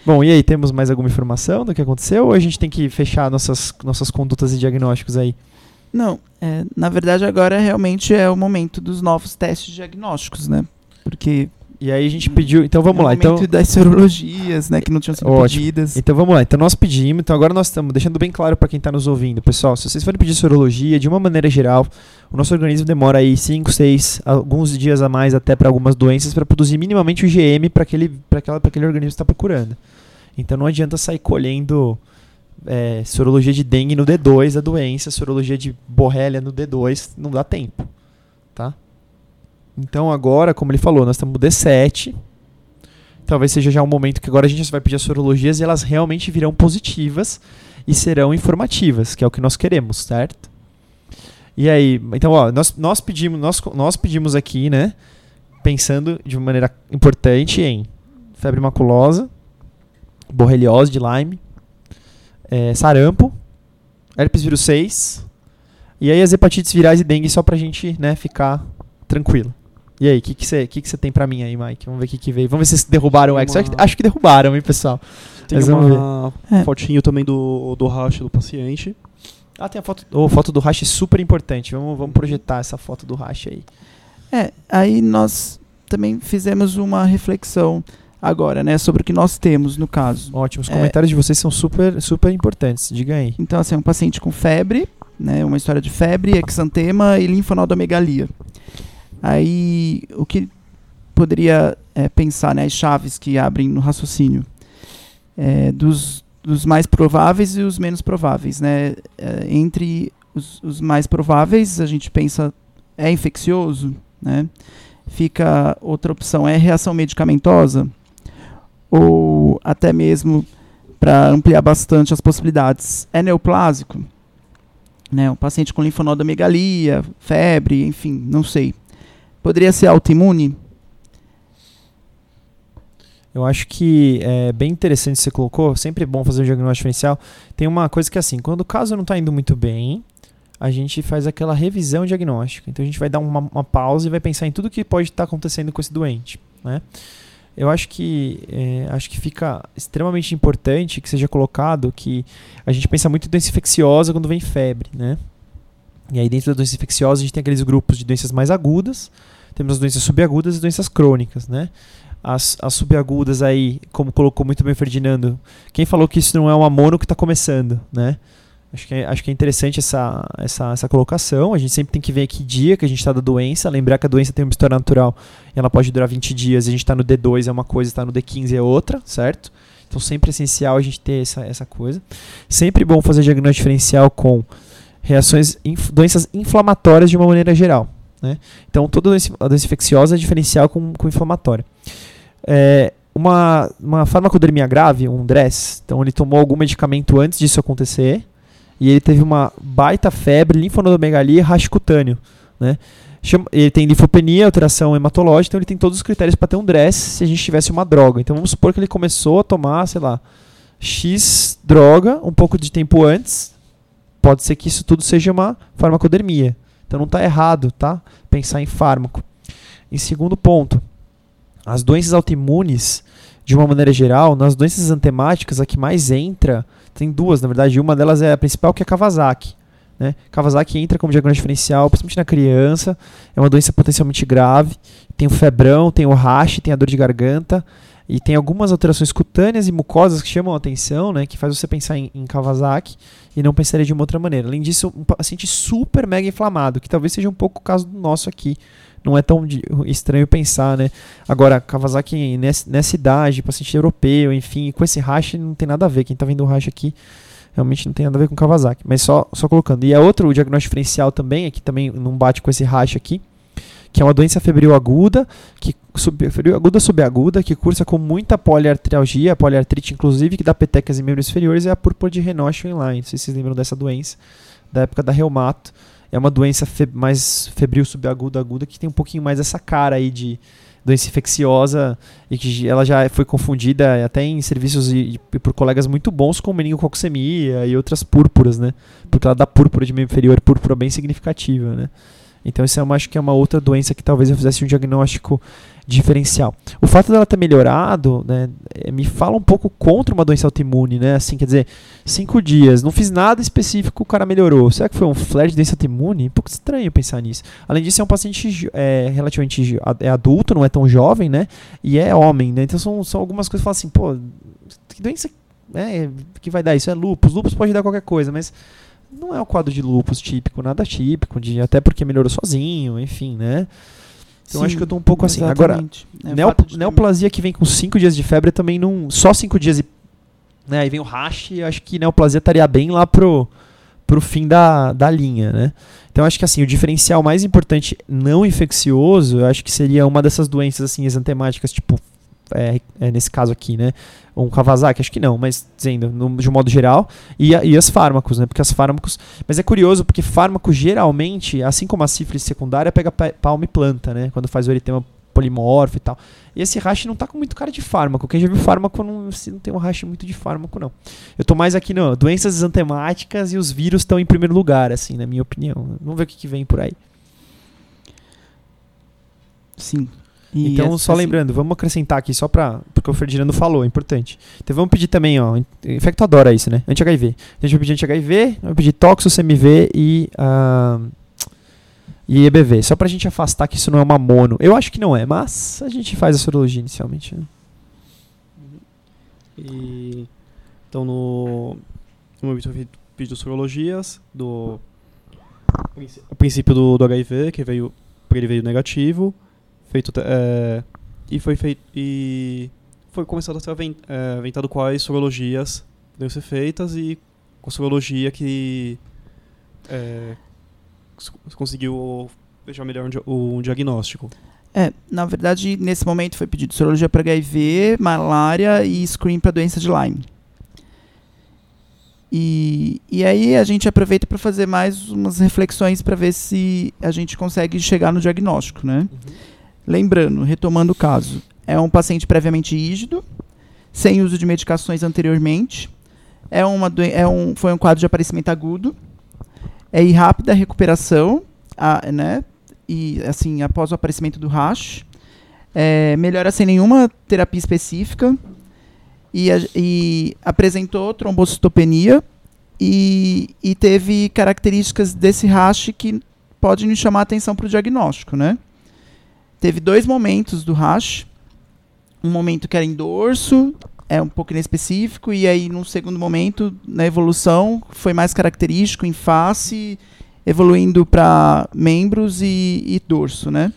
Bom, e aí, temos mais alguma informação do que aconteceu ou a gente tem que fechar nossas, nossas condutas e diagnósticos aí? Não, é, na verdade agora realmente é o momento dos novos testes diagnósticos, né? Porque E aí a gente pediu. Então vamos é lá. o Então, das sorologias, né, que não tinham sido Ótimo. pedidas. então vamos lá. Então nós pedimos. Então agora nós estamos deixando bem claro para quem está nos ouvindo, pessoal. Se vocês forem pedir sorologia, de uma maneira geral, o nosso organismo demora aí 5, 6, alguns dias a mais até para algumas doenças para produzir minimamente o IgM para aquele, pra aquela, pra aquele organismo que está procurando. Então não adianta sair colhendo é, sorologia de dengue no D2 da doença, sorologia de borrelia no D2, não dá tempo? Então agora, como ele falou, nós estamos no D7. Talvez seja já um momento que agora a gente vai pedir as sorologias e elas realmente virão positivas e serão informativas, que é o que nós queremos, certo? E aí, então, ó, nós, nós pedimos, nós, nós pedimos aqui, né, pensando de maneira importante em febre maculosa, borreliose de Lyme, é, sarampo, herpes vírus 6, e aí as hepatites virais e dengue só pra gente, né, ficar tranquilo. E aí, o que que você que que você tem pra mim aí, Mike? Vamos ver o que que veio. Vamos ver se vocês derrubaram o X. Uma- Acho que- Acho que derrubaram, hein, pessoal. Tem Mas vamos uma. É. fotinho também do, do racha do paciente. Ah, tem a foto. Oh, foto do Rash super importante. Vamos, vamos projetar essa foto do Rash aí. É, aí nós também fizemos uma reflexão agora, né, sobre o que nós temos no caso. Ótimo. Os É. comentários de vocês são super, super importantes. Diga aí. Então, assim, um paciente com febre, né, uma história de febre, exantema e linfonodomegalia. Aí, o que poderia é, pensar, né, as chaves que abrem no raciocínio é, dos, dos mais prováveis e os menos prováveis, né? É, entre os, os mais prováveis, a gente pensa é infeccioso, né? Fica outra opção é reação medicamentosa ou até mesmo para ampliar bastante as possibilidades é neoplásico, né? Um paciente com linfonodomegalia, febre, enfim, não sei. Poderia ser autoimune? Eu acho que é bem interessante você colocou. Sempre é bom fazer o diagnóstico diferencial. Tem uma coisa que é assim: quando o caso não está indo muito bem, a gente faz aquela revisão diagnóstica. Então a gente vai dar uma, uma pausa e vai pensar em tudo que pode estar acontecendo com esse doente, né? Eu acho que é, acho que fica extremamente importante que seja colocado que a gente pensa muito em doença infecciosa quando vem febre, né? E aí dentro da doença infecciosa a gente tem aqueles grupos de doenças mais agudas, temos as doenças subagudas e doenças crônicas, né? As, as subagudas aí, como colocou muito bem o Ferdinando, quem falou que isso não é uma mono que está começando, né? Acho que, é, acho que é interessante essa, essa, essa colocação. A gente sempre tem que ver que dia que a gente está da doença. Lembrar que a doença tem uma história natural e ela pode durar 20 dias. A gente está no D2 é uma coisa, está no D15 é outra, certo? Então sempre é essencial a gente ter essa, essa coisa. Sempre bom fazer diagnóstico diferencial com reações, inf, doenças inflamatórias de uma maneira geral. Né? Então toda doença, a infecciosa é diferencial com, com inflamatória. É, uma, uma farmacodermia grave, um DRESS, então ele tomou algum medicamento antes disso acontecer e ele teve uma baita febre, linfonodomegalia e rash cutâneo, né? Ele tem linfopenia, alteração hematológica, então ele tem todos os critérios para ter um DRESS se a gente tivesse uma droga. Então vamos supor que ele começou a tomar, sei lá, X droga um pouco de tempo antes. Pode ser que isso tudo seja uma farmacodermia. Então não está errado, tá? Pensar em fármaco. Em segundo ponto, as doenças autoimunes, de uma maneira geral, nas doenças antemáticas, a que mais entra, tem duas, na verdade, uma delas é a principal, que é Kawasaki. Né? Kawasaki entra como diagnóstico diferencial, principalmente na criança, é uma doença potencialmente grave, tem o febrão, tem o rash, tem a dor de garganta, e tem algumas alterações cutâneas e mucosas que chamam a atenção, né, que faz você pensar em, em Kawasaki e não pensaria de uma outra maneira. Além disso, um paciente super mega inflamado, que talvez seja um pouco o caso do nosso aqui. Não é tão estranho pensar, né? Agora, Kawasaki nessa, idade, paciente europeu, enfim, com esse rash não tem nada a ver. Quem tá vendo o rash aqui realmente não tem nada a ver com Kawasaki. Mas só, só colocando. E a outra, o diagnóstico diferencial também, aqui também não bate com esse rash aqui, que é uma doença febril aguda, que sub, febril aguda subaguda, que cursa com muita poliartralgia, poliartrite inclusive, que dá petecas em membros inferiores, é a púrpura de Renoche Line. Não sei se vocês lembram dessa doença, da época da reumato. É uma doença fe- mais febril subaguda aguda, que tem um pouquinho mais essa cara aí de doença infecciosa e que ela já foi confundida até em serviços e, e por colegas muito bons com meningococcemia e outras púrpuras, né? Porque ela dá púrpura de membro inferior, púrpura bem significativa, né? Então isso é uma, acho que é uma outra doença que talvez eu fizesse um diagnóstico diferencial. O fato dela ter melhorado, né, eh, me fala um pouco contra uma doença autoimune, né? Assim, quer dizer, cinco dias, não fiz nada específico, o cara melhorou. Será que foi um flare de doença autoimune? Um pouco estranho pensar nisso. Além disso, é um paciente é, relativamente é adulto, não é tão jovem, né? E é homem, né? Então são, são algumas coisas que falam assim, pô, que doença é, que vai dar isso? É lupus. Lupus pode dar qualquer coisa, mas não é o quadro de lupus típico, nada típico, de, até porque melhorou sozinho, enfim, né? Então Sim, acho que eu tô um pouco assim. exatamente. Agora, É, neo- fato de ter- neoplasia que vem com 5 dias de febre também não. Só 5 dias e. Né, aí vem o rash, acho que neoplasia estaria bem lá pro, pro fim da, da linha, né? Então acho que assim, o diferencial mais importante não infeccioso, eu acho que seria uma dessas doenças assim exantemáticas, tipo é, é nesse caso aqui, né? Um Kawasaki, acho que não, mas dizendo, no- de um modo geral, e, e os fármacos, né? Porque as fármacos. Mas é curioso, porque fármaco geralmente, assim como a sífilis secundária, pega pa- palma e planta, né? Quando faz o eritema polimorfo e tal. E esse rash não tá com muito cara de fármaco. Quem já viu fármaco não, não tem um rash muito de fármaco, não. Eu tô mais aqui, não. Doenças exantemáticas e os vírus estão em primeiro lugar, assim, na minha opinião. Vamos ver o que, que vem por aí. Sim. E então, essa- só assim, lembrando, vamos acrescentar aqui só pra. Porque o Ferdinando falou, é importante. Então vamos pedir também, ó. Infecto adora isso, né? Anti-HIV. A gente vai pedir anti-HIV, vai pedir toxo, CMV e. ah, e EBV. Só pra gente afastar que isso não é uma mono. Eu acho que não é, mas a gente faz a sorologia inicialmente. Né? E, então, no, no eu pedi sorologias do a princípio do, do HIV, que veio, ele veio negativo, feito é, e foi feito e foi começado a ser é, aventado quais sorologias devem ser feitas e com sorologia que é, cons- conseguiu deixar melhor um, um diagnóstico. É, na verdade, nesse momento foi pedido sorologia para HIV, malária e screen para doença de Lyme. E, e aí a gente aproveita para fazer mais umas reflexões para ver se a gente consegue chegar no diagnóstico, né? Lembrando, retomando o caso, é um paciente previamente rígido, sem uso de medicações anteriormente, é uma é um, foi um quadro de aparecimento agudo, é rápida recuperação, a, né? E assim, após o aparecimento do rash, é, melhora sem nenhuma terapia específica e, a- e apresentou trombocitopenia e, e teve características desse rash que podem nos chamar a atenção para o diagnóstico, né? Teve dois momentos do rash, um momento que era em dorso, é um pouco inespecífico, e aí num segundo momento, na evolução, foi mais característico em face, evoluindo para membros e, e dorso, né?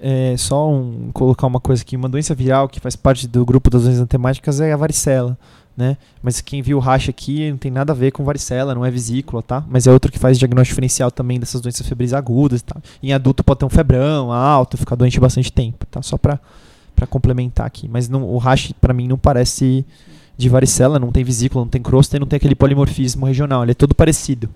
É, só um, colocar uma coisa aqui, uma doença viral que faz parte do grupo das doenças temáticas é a varicela, né? Mas quem viu o racha aqui não tem nada a ver com varicela, não é vesícula, tá? Mas é outro que faz diagnóstico diferencial também dessas doenças febris agudas, tá? Em adulto pode ter um febrão alto, ficar doente bastante tempo, tá? Só pra, pra complementar aqui. Mas não, o rash pra mim não parece de varicela, não tem vesícula, não tem crosta e não tem aquele polimorfismo regional, ele é todo parecido.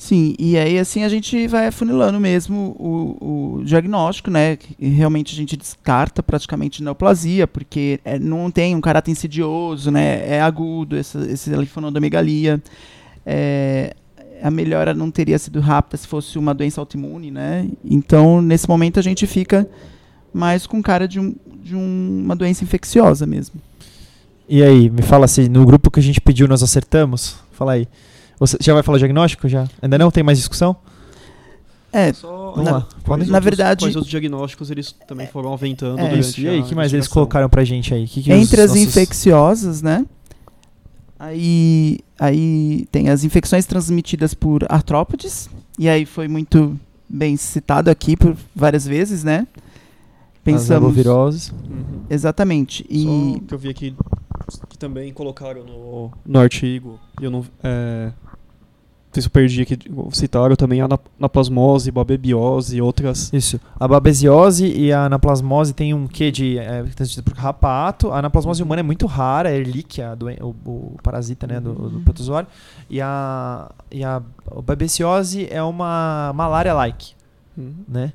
Sim, e aí assim a gente vai afunilando mesmo o, o diagnóstico, né? E realmente a gente descarta praticamente neoplasia, porque é, não tem um caráter insidioso, né? É agudo essa, esse linfonodomegalia. É, a melhora não teria sido rápida se fosse uma doença autoimune, né? Então, nesse momento a gente fica mais com cara de, um, de um- uma doença infecciosa mesmo. E aí, me fala se no grupo que a gente pediu nós acertamos? Fala aí. Você já vai falar diagnóstico já? Ainda não? Tem mais discussão? É, Só, Vamos na- lá. quais na outros- verdade- quais outros diagnósticos eles também foram aventando É, durante Isso. E aí, que mais eles colocaram pra gente aí? Que que Entre os as nossos- infecciosas, né? Aí, aí tem as infecções transmitidas por artrópodes, e aí foi muito bem citado aqui por várias vezes, né? As Pensamos arboviroses. Uhum. exatamente. E Só que eu vi aqui que também colocaram no, no artigo, e eu não. É, não sei se eu perdi aqui, citaram também a anap- anaplasmose, babebiose e outras. Isso. A babesiose e a anaplasmose tem um quê de é, transmitido por carrapato. A anaplasmose humana é muito rara, é erlíquia, o, o parasita né, do, do protozoário. E a, e a, a babesiose é uma malária-like, Uhum. né?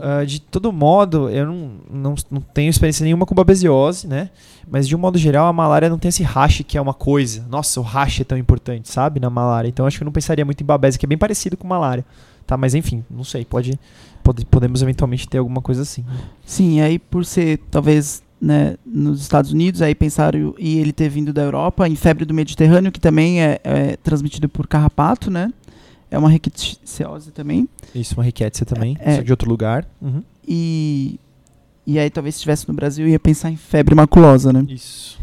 Ah, de todo modo, eu não, não, não tenho experiência nenhuma com babesiose, né? Mas de um modo geral, a malária não tem esse rash que é uma coisa. Nossa, o rash é tão importante, sabe? Na malária. Então acho que eu não pensaria muito em babese, que é bem parecido com malária. Tá, mas enfim, não sei, pode, pode podemos eventualmente ter alguma coisa assim. Sim, aí por ser talvez né, nos Estados Unidos, aí pensaram e ele ter vindo da Europa em febre do Mediterrâneo, que também é, é transmitido por carrapato, né? É uma rickettsiose também. Isso, uma rickettsia também, É. só de outro lugar. Uhum. E e aí talvez se estivesse no Brasil ia pensar em febre maculosa, né? Isso.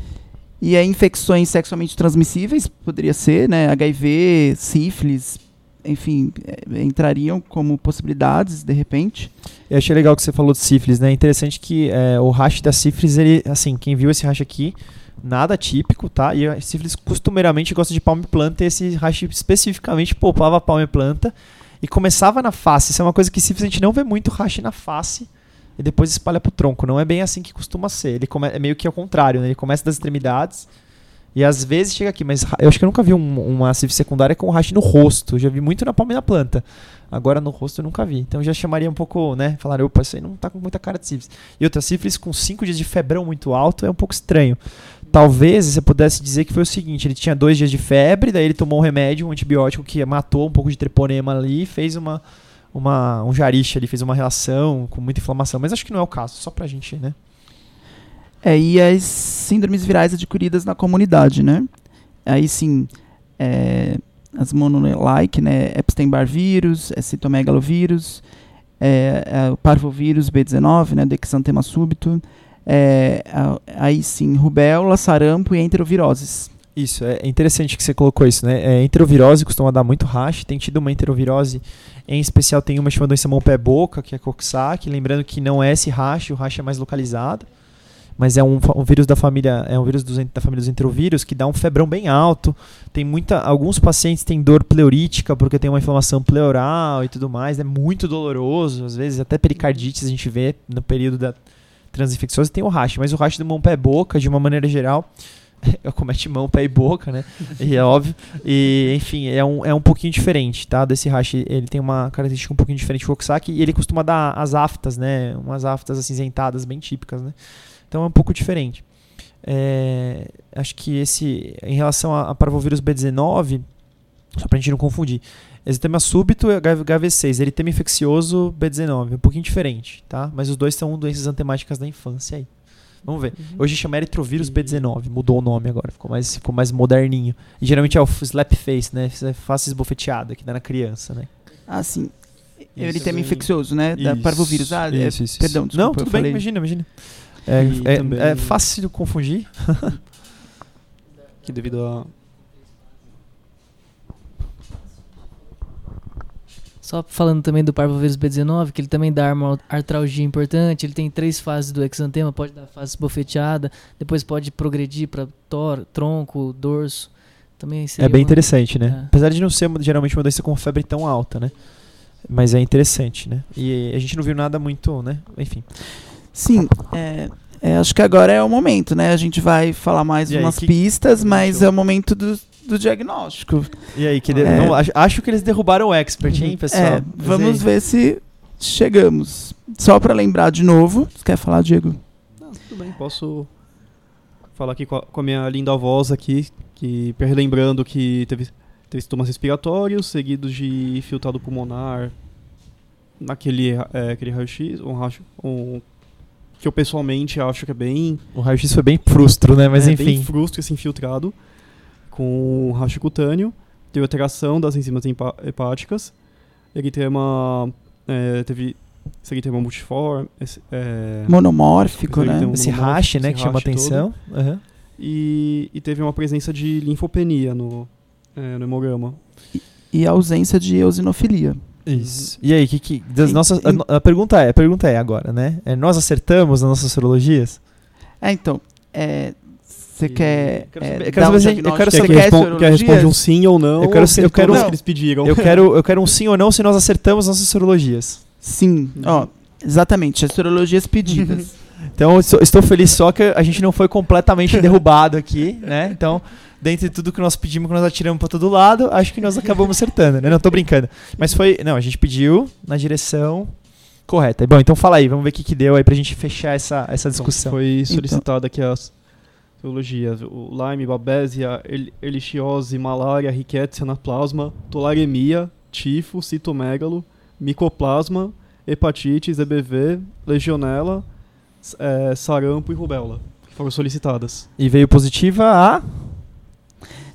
E aí infecções sexualmente transmissíveis poderia ser, né? HIV, sífilis, enfim, é, entrariam como possibilidades de repente. Eu achei legal que você falou de sífilis, né? É interessante que é, o rash da sífilis, ele, assim, quem viu esse rash aqui, nada típico, tá? E a sífilis costumeiramente gosta de palma e planta, e esse rash especificamente poupava palma e planta e começava na face. Isso é uma coisa que sífilis a gente não vê muito rash na face e depois espalha pro tronco. Não é bem assim que costuma ser. Ele come, é meio que ao contrário, né? Ele começa das extremidades e às vezes chega aqui, mas eu acho que eu nunca vi um- uma sífilis secundária com rash no rosto. Eu já vi muito na palma e na planta. Agora no rosto eu nunca vi. Então já chamaria um pouco, né? Falar, opa, isso aí não tá com muita cara de sífilis. E outra, sífilis com 5 dias de febrão muito alto é um pouco estranho. Talvez você pudesse dizer que foi o seguinte: ele tinha dois dias de febre, daí ele tomou um remédio, um antibiótico que matou um pouco de treponema ali, fez uma, uma, um jariche ali, fez uma reação com muita inflamação. Mas acho que não é o caso, só pra gente, né? É, e as síndromes virais adquiridas na comunidade, né? Aí sim, é, as monolike, né? Epstein-Barr vírus, é citomegalovírus, é, é, parvovírus B19, né? Dexantema súbito, é, aí sim, rubéola, sarampo e enteroviroses. Isso, é interessante que você colocou isso, né? É, enterovirose costuma dar muito rash, tem tido uma enterovirose, em especial tem uma chamada doença mão-pé-boca, que é Coxsackie, lembrando que não é esse rash, o rash é mais localizado, mas é um, um vírus da família, é um vírus dos, da família dos enterovírus que dá um febrão bem alto, tem muita, alguns pacientes têm dor pleurítica porque tem uma inflamação pleural e tudo mais, é muito doloroso, às vezes até pericardites a gente vê no período da transinfecciosa tem o rash, mas o rash do mão-pé-boca, de uma maneira geral, [laughs] comete mão, pé e boca, né? [laughs] E é óbvio. E, enfim, é um, é um pouquinho diferente, tá? Desse hash, ele tem uma característica um pouquinho diferente do Coxsackie e ele costuma dar as aftas, né? Umas aftas acinzentadas bem típicas, né? Então é um pouco diferente. É, acho que esse, em relação a, a parvovírus B19, só pra gente não confundir, exitema súbito é HV6, eritema infeccioso B19, um pouquinho diferente, tá? Mas os dois são doenças antemáticas da infância aí. Vamos ver. Hoje chama eritrovírus B19, mudou o nome agora, ficou mais, ficou mais moderninho. E geralmente é o slap face, né? É Face esbofeteada que dá na criança, né? Ah, sim. Isso. Eritema infeccioso, né? Da Isso, parvovírus. Ah, é- isso, isso, perdão. Não, desculpa, eu tudo bem, falei. imagina, imagina. É, é- também- é fácil de confundir. [laughs] Que devido a. Só falando também do parvovírus B19, que ele também dá uma artralgia importante, ele tem três fases do exantema, pode dar fase esbofeteada, depois pode progredir para tronco, dorso. Também seria É bem uma- interessante, né? É. Apesar de não ser geralmente uma doença com febre tão alta, né? Mas é interessante, né? E a gente não viu nada muito, né? Enfim. Sim, é, é, acho que agora é o momento, né? A gente vai falar mais E aí, umas que- pistas, mas Show. é o momento do, do diagnóstico. E aí, que de- É. não, acho, acho que eles derrubaram o expert, hein, pessoal? É, vamos ver se chegamos. Só para lembrar de novo, você quer falar, Diego? Não, tudo bem, posso falar aqui com a, com a minha linda voz aqui, que lembrando que teve, teve sintomas respiratórios, seguidos de filtrado pulmonar, naquele é, aquele raio-x, um raio, um, que eu pessoalmente acho que é bem, O raio-x foi bem frustro, né? Mas é, enfim. bem frustro esse infiltrado, com raio cutâneo, teve alteração das enzimas hepáticas, eritema, é, teve esse eritema multiforme, esse, é, Monomórfico, Esse né? eritema- Esse no- rash, né, esse que chama atenção. Aham. e, e teve uma presença de linfopenia no, é, no hemograma. E a ausência de eosinofilia. Isso. E aí, que, que das E- nossas, a, e- a pergunta é, a pergunta é agora, né? É, nós acertamos nas nossas sorologias? É, então, é, você quer, quero é, saber- eu quero um gente- eu quero Você saber- Quer, quer respon- quer sorologias? responde um sim ou não? Eu quero- eu quero- Não. que eles pediram. Eu quero, [laughs] eu quero um sim ou não se nós acertamos nossas sorologias. Sim, ó, exatamente, as sorologias pedidas. [laughs] Então, estou- estou feliz só que a gente não foi completamente [laughs] derrubado aqui, né? Então, dentre tudo que nós pedimos, que nós atiramos para todo lado, acho que nós acabamos acertando, né? Não, tô brincando. Mas foi, não, a gente pediu na direção correta. Bom, então fala aí, vamos ver o que, que deu aí pra gente fechar essa, essa discussão. Foi solicitada aqui as teologias: o Lyme, Babesia, el- malária, Rickettsia, anaplasma, tularemia, tifo, citomegalo, micoplasma, hepatite, EBV, legionela, eh, sarampo e rubéola. que Foram solicitadas. E veio positiva a.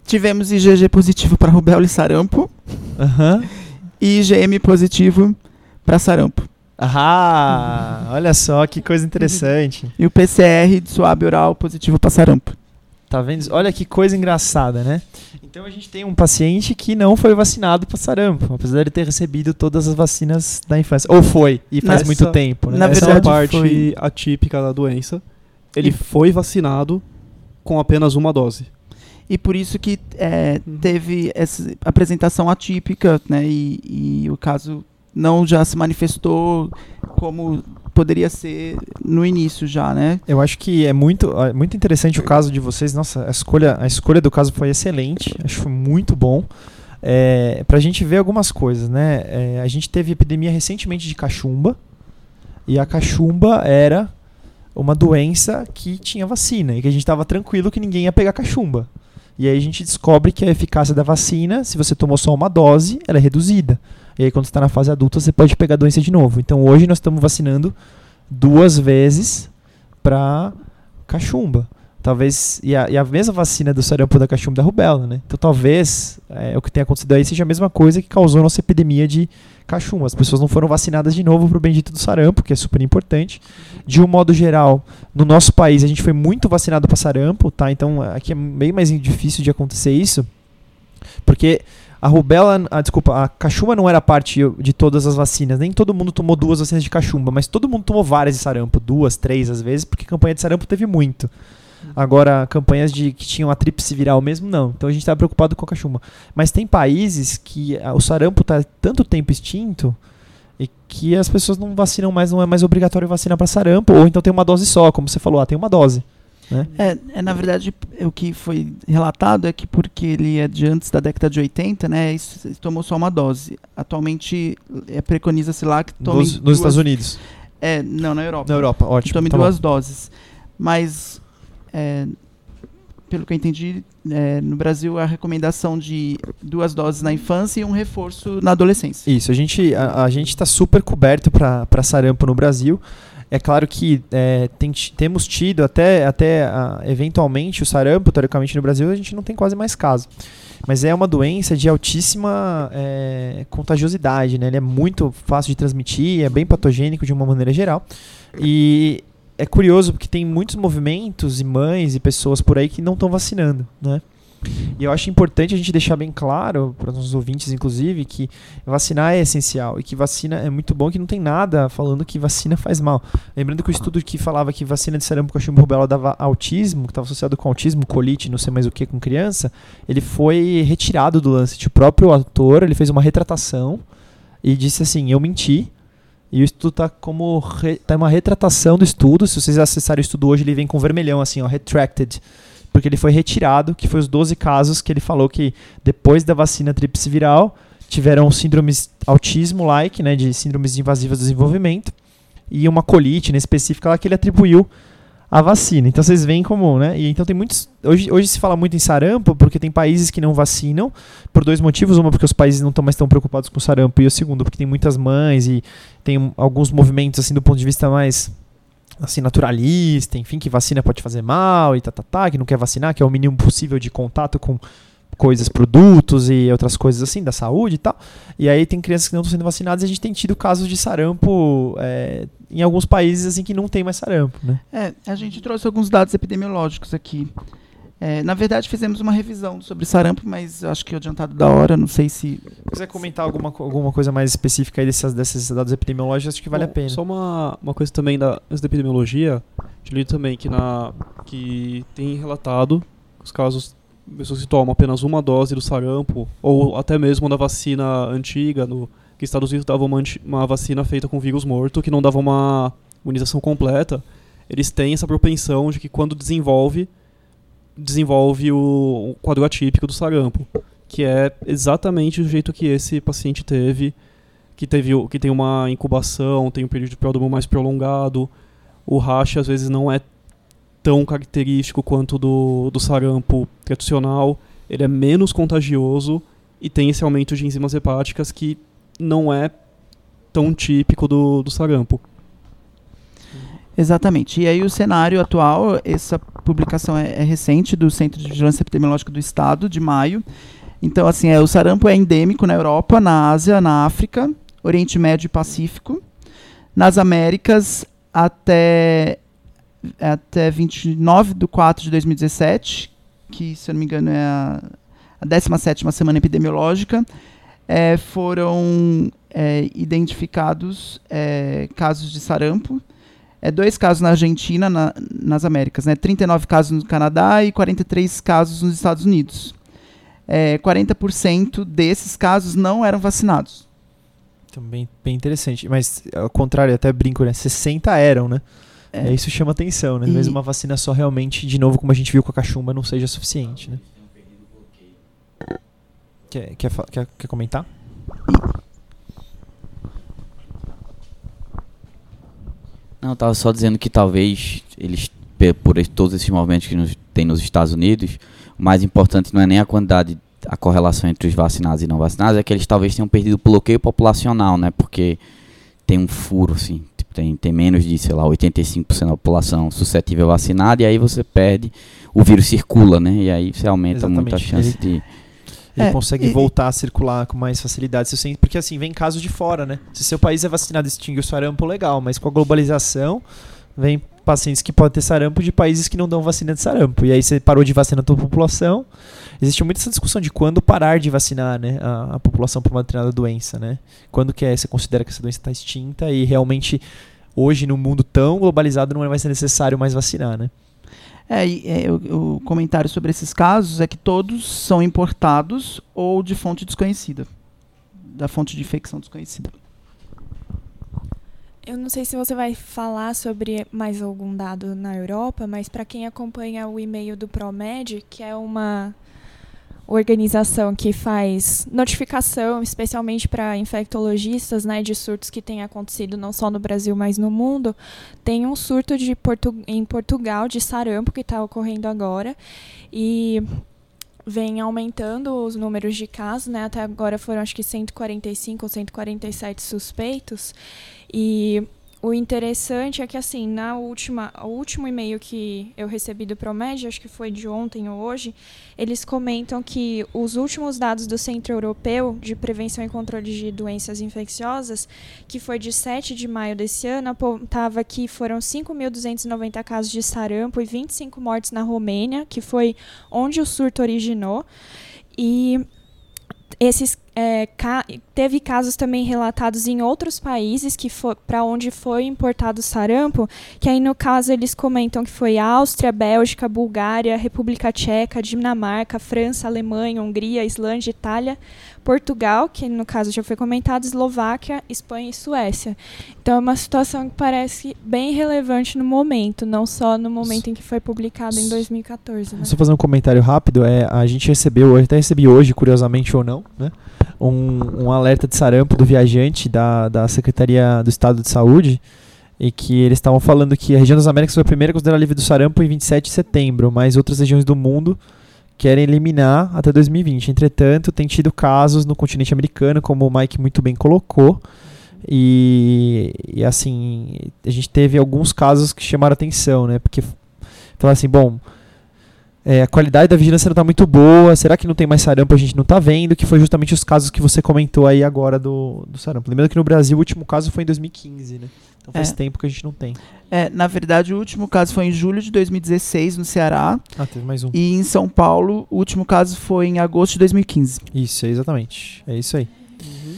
Tivemos IgG positivo para rubéola e sarampo Aham. e IgM positivo para sarampo. Ah, olha só que coisa interessante. E o PCR de suave oral positivo para sarampo. Tá vendo? Olha que coisa engraçada, né? Então a gente tem um paciente que não foi vacinado para sarampo, apesar de ter recebido todas as vacinas da infância. Ou foi, e faz Nessa- muito tempo, né? na Essa verdade, é a parte foi- atípica da doença. Ele E- foi vacinado com apenas uma dose. E por isso que é, Uhum. teve essa apresentação atípica, né? E, e o caso não já se manifestou como poderia ser no início já, né? Eu acho que é muito, é muito interessante o caso de vocês. Nossa, a escolha, a escolha do caso foi excelente. Acho que foi muito bom. É, pra gente ver algumas coisas, né? É, a gente teve epidemia recentemente de cachumba. E a cachumba era uma doença que tinha vacina. E que a gente tava tranquilo que ninguém ia pegar cachumba. E aí a gente descobre que a eficácia da vacina, se você tomou só uma dose, ela é reduzida. E aí quando você está na fase adulta, você pode pegar a doença de novo. Então hoje nós estamos vacinando duas vezes para cachumba. Talvez. E a, e a mesma vacina do sarampo da cachumba da rubéola, né? Então talvez é, o que tenha acontecido aí seja a mesma coisa que causou a nossa epidemia de cachumba. As pessoas não foram vacinadas de novo pro bendito do sarampo, que é super importante. De um modo geral, no nosso país a gente foi muito vacinado para sarampo, tá? Então aqui é bem mais difícil de acontecer isso. Porque a rubéola, ah, desculpa, a cachumba não era parte de todas as vacinas. Nem todo mundo tomou duas vacinas de cachumba, mas todo mundo tomou várias de sarampo, duas, três às vezes, porque campanha de sarampo teve muito. Agora, campanhas de que tinham a tríplice viral mesmo, não. Então a gente está preocupado com a cachumba. Mas tem países que ah, o sarampo está tanto tempo extinto e que as pessoas não vacinam mais, não é mais obrigatório vacinar para sarampo, ou então tem uma dose só, como você falou, ah, tem uma dose. Né? É, é, na verdade, o que foi relatado é que porque ele é de antes da década de 80, né, isso, tomou só uma dose. Atualmente, é, preconiza-se lá que tome Nos, nos duas- Estados Unidos. É, não, na Europa. Na Europa, ótimo. Tome tá bom. duas doses. Mas, é, pelo que eu entendi, é, no Brasil a recomendação de duas doses na infância e um reforço na adolescência. Isso, a gente a, a gente está super coberto para sarampo no Brasil. É claro que é, tem temos tido até, até ah, eventualmente o sarampo, teoricamente no Brasil, a gente não tem quase mais caso. Mas é uma doença de altíssima é, contagiosidade, né? Ele é muito fácil de transmitir, é bem patogênico de uma maneira geral. E é curioso porque tem muitos movimentos e mães e pessoas por aí que não estão vacinando, né? E eu acho importante a gente deixar bem claro para os nossos ouvintes, inclusive, que vacinar é essencial e que vacina é muito bom, que não tem nada falando que vacina faz mal. Lembrando que o estudo que falava que vacina de sarampo, cachumba e rubéola dava autismo, que estava associado com autismo, colite, não sei mais o que, com criança, ele foi retirado do Lancet. O próprio autor, ele fez uma retratação e disse assim, eu menti, e o estudo tá como re, tá uma retratação do estudo. Se vocês acessarem o estudo hoje, ele vem com vermelhão assim, ó, retracted, porque ele foi retirado, que foi os 12 casos que ele falou que depois da vacina tríplice viral tiveram síndromes autismo-like, né, de síndromes invasivas do desenvolvimento, e uma colite né, específica lá que ele atribuiu à vacina. Então vocês veem como, né? E então tem muitos. Hoje, hoje se fala muito em sarampo, porque tem países que não vacinam, por dois motivos. Uma, porque os países não estão mais tão preocupados com sarampo, e o segundo, porque tem muitas mães e tem alguns movimentos, assim, do ponto de vista mais assim, naturalista, enfim, que vacina pode fazer mal e tá, tá, tá, que não quer vacinar, que é o mínimo possível de contato com coisas, produtos e outras coisas assim, da saúde e tal. E aí tem crianças que não estão sendo vacinadas e a gente tem tido casos de sarampo é, em alguns países assim que não tem mais sarampo, né? É, a gente trouxe alguns dados epidemiológicos aqui. É, na verdade, fizemos uma revisão sobre sarampo, mas eu acho que é adiantado da hora, não sei se. Se quiser comentar alguma, alguma coisa mais específica aí dessas, desses dados epidemiológicos, acho que vale Bom, a pena. Só uma, uma coisa também da, antes da epidemiologia, eu li também que, na, que tem relatado os casos pessoas que tomam apenas uma dose do sarampo, ou até mesmo da vacina antiga, no, que Estados Unidos dava uma, uma vacina feita com vírus morto, que não dava uma imunização completa, eles têm essa propensão de que quando desenvolve, desenvolve o, quadro atípico do sarampo, que é exatamente o jeito que esse paciente teve, que, teve, que tem uma incubação, tem um período de pródromo mais prolongado. O rash às vezes não é tão característico quanto do, do sarampo tradicional. Ele é menos contagioso e tem esse aumento de enzimas hepáticas que não é tão típico do, do sarampo. Exatamente. E aí o cenário atual, essa publicação é, é recente do Centro de Vigilância Epidemiológica do Estado, de maio. Então, assim, é, o sarampo é endêmico na Europa, na Ásia, na África, Oriente Médio e Pacífico. Nas Américas, até, até 29 de 4 de 2017, que, se eu não me engano, é a, a 17ª semana epidemiológica, é, foram é, identificados é, casos de sarampo é, dois casos na Argentina, na- nas Américas, né? 39 casos no Canadá e 43 casos nos Estados Unidos. É, 40% desses casos não eram vacinados. Também bem interessante. Mas, ao contrário, até brinco, né? 60 eram, né? É. É, isso chama atenção, né? E- Mesmo uma vacina só realmente, de novo, como a gente viu com a cachumba, não seja suficiente, né? Quer, quer, quer, quer comentar? Não, eu tava só dizendo que talvez eles, por todos esses movimentos que nos, tem nos Estados Unidos, o mais importante não é nem a quantidade, a correlação entre os vacinados e não vacinados, é que eles talvez tenham perdido o bloqueio populacional, né? Porque tem um furo, assim, tipo, tem, tem menos de, sei lá, 85% da população suscetível a vacinada, e aí você perde, o vírus circula, né? E aí você aumenta muito a Exatamente. chance de... Ele É, consegue e- voltar a circular com mais facilidade. Se você- porque assim, vem casos de fora, né? Se seu país é vacinado e extingue o sarampo, legal. Mas com a globalização, vem pacientes que podem ter sarampo de países que não dão vacina de sarampo. E aí você parou de vacinar a tua população. Existe muito essa discussão de quando parar de vacinar né, a, a população por uma determinada doença, né? Quando que é, você considera que essa doença está extinta e realmente hoje, num mundo tão globalizado, não vai ser necessário mais vacinar, né? É, é, o, o comentário sobre esses casos é que todos são importados ou de fonte desconhecida. Da fonte de infecção desconhecida. Eu não sei se você vai falar sobre mais algum dado na Europa, mas para quem acompanha o e-mail do Promed, que é uma organização que faz notificação, especialmente para infectologistas, né, de surtos que têm acontecido não só no Brasil, mas no mundo, tem um surto de Portu em Portugal de sarampo que está ocorrendo agora e vem aumentando os números de casos, né? Até agora foram acho que 145 ou 147 suspeitos. E o interessante é que, assim, na última, o último e-mail que eu recebi do Promed, acho que foi de ontem ou hoje, eles comentam que os últimos dados do Centro Europeu de Prevenção e Controle de Doenças Infecciosas, que foi de 7 de maio desse ano, apontava que foram 5.290 casos de sarampo e 25 mortes na Romênia, que foi onde o surto originou. E esses é, ca- teve casos também relatados em outros países que para onde foi importado sarampo, que aí no caso eles comentam que foi Áustria, Bélgica, Bulgária, República Tcheca, Dinamarca, França, Alemanha, Hungria, Islândia, Itália, Portugal, que no caso já foi comentado, Eslováquia, Espanha e Suécia. Então é uma situação que parece bem relevante no momento, não só no momento em que foi publicado em 2014. Né? Só fazer um comentário rápido, é, a gente recebeu, eu até recebi hoje, curiosamente ou não, né, um, um alerta de sarampo do viajante da, da Secretaria do Estado de Saúde, e que eles estavam falando que a região das Américas foi a primeira a considerar livre do sarampo em 27 de setembro, mas outras regiões do mundo querem eliminar até 2020. Entretanto, tem tido casos no continente americano, como o Mike muito bem colocou, e, e assim, a gente teve alguns casos que chamaram atenção, né, porque falaram assim, bom, é, a qualidade da vigilância não está muito boa. Será que não tem mais sarampo? A gente não está vendo. Que foi justamente os casos que você comentou aí agora do, do sarampo. Lembrando que no Brasil o último caso foi em 2015, né? Então faz É. tempo que a gente não tem. É, na verdade, o último caso foi em julho de 2016, no Ceará. Ah, teve mais um. E em São Paulo, o último caso foi em agosto de 2015. Isso, é exatamente. É isso aí.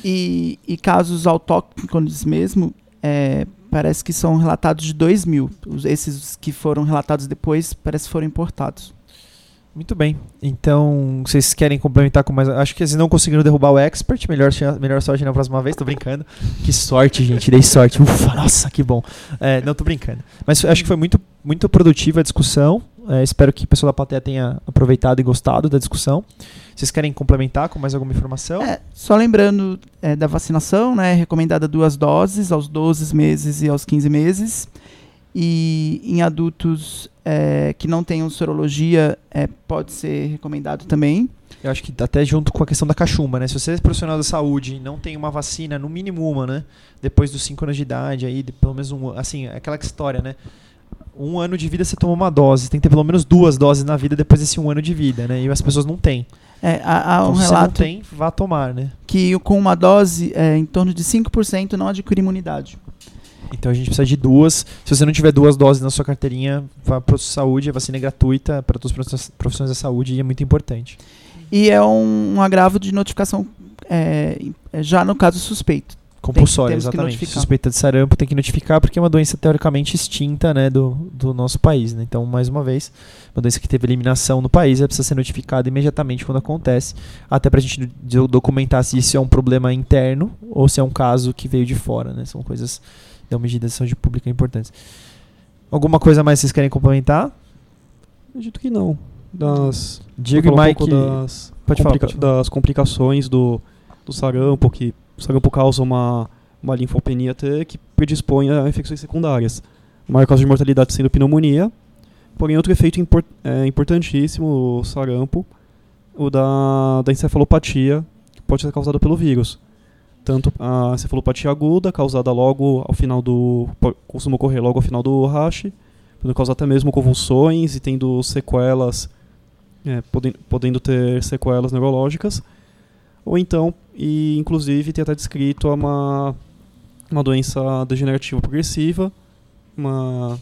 E, e casos autóctones mesmo, é, parece que são relatados de 2 mil. Esses que foram relatados depois, parece que foram importados. Muito bem. Então, vocês querem complementar com mais. Acho que vocês não conseguiram derrubar o expert. Melhor, melhor sorte na próxima vez. Tô brincando. Que sorte, gente. Dei sorte. Ufa, nossa, que bom. É, não, tô brincando. Mas acho que foi muito, muito produtiva a discussão. É, espero que o pessoal da plateia tenha aproveitado e gostado da discussão. Vocês querem complementar com mais alguma informação? É, só lembrando é, da vacinação, né? Recomendada duas doses, aos 12 meses e aos 15 meses. E em adultos é, que não tenham sorologia, é, pode ser recomendado também. Eu acho que até junto com a questão da cachumba, né? Se você é profissional da saúde e não tem uma vacina, no mínimo uma, né? Depois dos 5 anos de idade, aí, de, pelo menos um. Assim, aquela história, né? Um ano de vida você toma uma dose, tem que ter pelo menos duas doses na vida depois desse um ano de vida, né? E as pessoas não têm. É, há, há um então, se relato você não tem, vá tomar, né? que com uma dose, é, em torno de 5% não adquire imunidade. Então a gente precisa de duas. Se você não tiver duas doses na sua carteirinha, vá para a saúde, a vacina é gratuita para todos os profissionais da saúde e é muito importante. E é um, um agravo de notificação é, é, já no caso suspeito. Compulsória, que exatamente. Suspeita de sarampo tem que notificar porque é uma doença teoricamente extinta né, do, do nosso país. Né? Então, mais uma vez, uma doença que teve eliminação no país, ela precisa ser notificada imediatamente quando acontece, até para a gente do- documentar se isso é um problema interno ou se é um caso que veio de fora. Né? São coisas da medida de saúde pública importantes. Alguma coisa mais vocês querem complementar? Acredito que não. Das, Diego e um Mike. pouco das, pode falar, complica- pode falar. das complicações do, do sarampo, que o sarampo causa uma, uma linfopenia até que predispõe a infecções secundárias. A maior causa de mortalidade sendo pneumonia, porém outro efeito impor- é, importantíssimo, o sarampo, o da, da encefalopatia, que pode ser causada pelo vírus. Tanto a encefalopatia aguda, causada logo ao final do... costuma ocorrer logo ao final do rash, podendo causar até mesmo convulsões e tendo sequelas é, podendo, podendo ter sequelas neurológicas, ou então, e inclusive tem até descrito uma, uma doença degenerativa progressiva, uma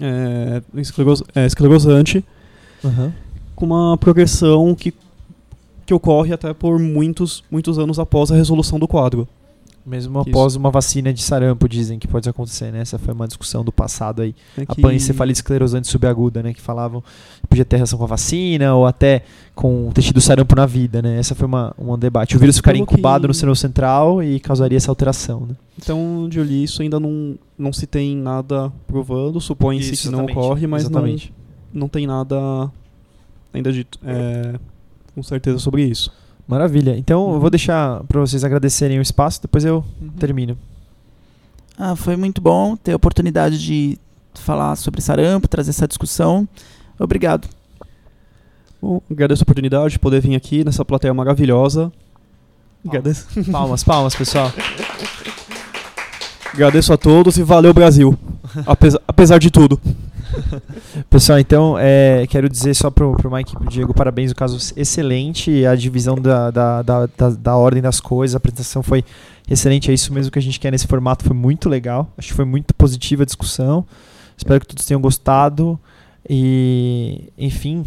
é, é, esclerosante, Aham. com uma progressão que, que ocorre até por muitos, muitos anos após a resolução do quadro. Mesmo Isso. após uma vacina de sarampo, dizem que pode acontecer, né? Essa foi uma discussão do passado aí. É A que- pancefalite esclerosante subaguda, né? Que falavam que podia ter relação com a vacina ou até com ter tido sarampo na vida, né? Essa foi uma, um debate. O vírus ficaria Pelo incubado que- no seno central e causaria essa alteração, né? Então, onde eu li isso, ainda não, não se tem nada provando, supõe-se que não ocorre, mas não, não tem nada ainda dito é, com certeza sobre isso. Maravilha. Então eu vou deixar para vocês agradecerem o espaço, depois eu termino. Ah, foi muito bom ter a oportunidade de falar sobre sarampo, trazer essa discussão. Obrigado. Bom, agradeço a oportunidade de poder vir aqui nessa plateia maravilhosa. Agradeço, [laughs] Palmas, palmas, pessoal. agradeço a todos e valeu Brasil. Apesar, apesar de tudo. [laughs] Pessoal, então, é, quero dizer só pro, pro Mike e pro Diego, parabéns, o caso excelente, a divisão da, da, da, da, da ordem das coisas, a apresentação foi excelente, é isso mesmo que a gente quer nesse formato, foi muito legal, acho que foi muito positiva a discussão, espero que todos tenham gostado, e, enfim,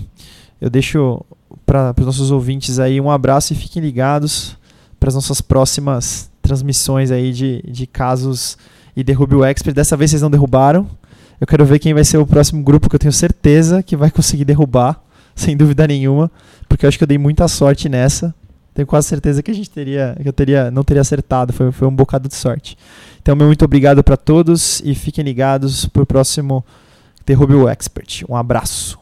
eu deixo para os nossos ouvintes aí um abraço e fiquem ligados para as nossas próximas transmissões aí de, de casos e derrube o expert, dessa vez vocês não derrubaram, eu quero ver quem vai ser o próximo grupo que eu tenho certeza que vai conseguir derrubar, [laughs] sem dúvida nenhuma, porque eu acho que eu dei muita sorte nessa. Tenho quase certeza que a gente teria, que eu teria, não teria acertado, foi, foi um bocado de sorte. Então, meu muito obrigado para todos e fiquem ligados pro próximo Derrube o Expert. Um abraço.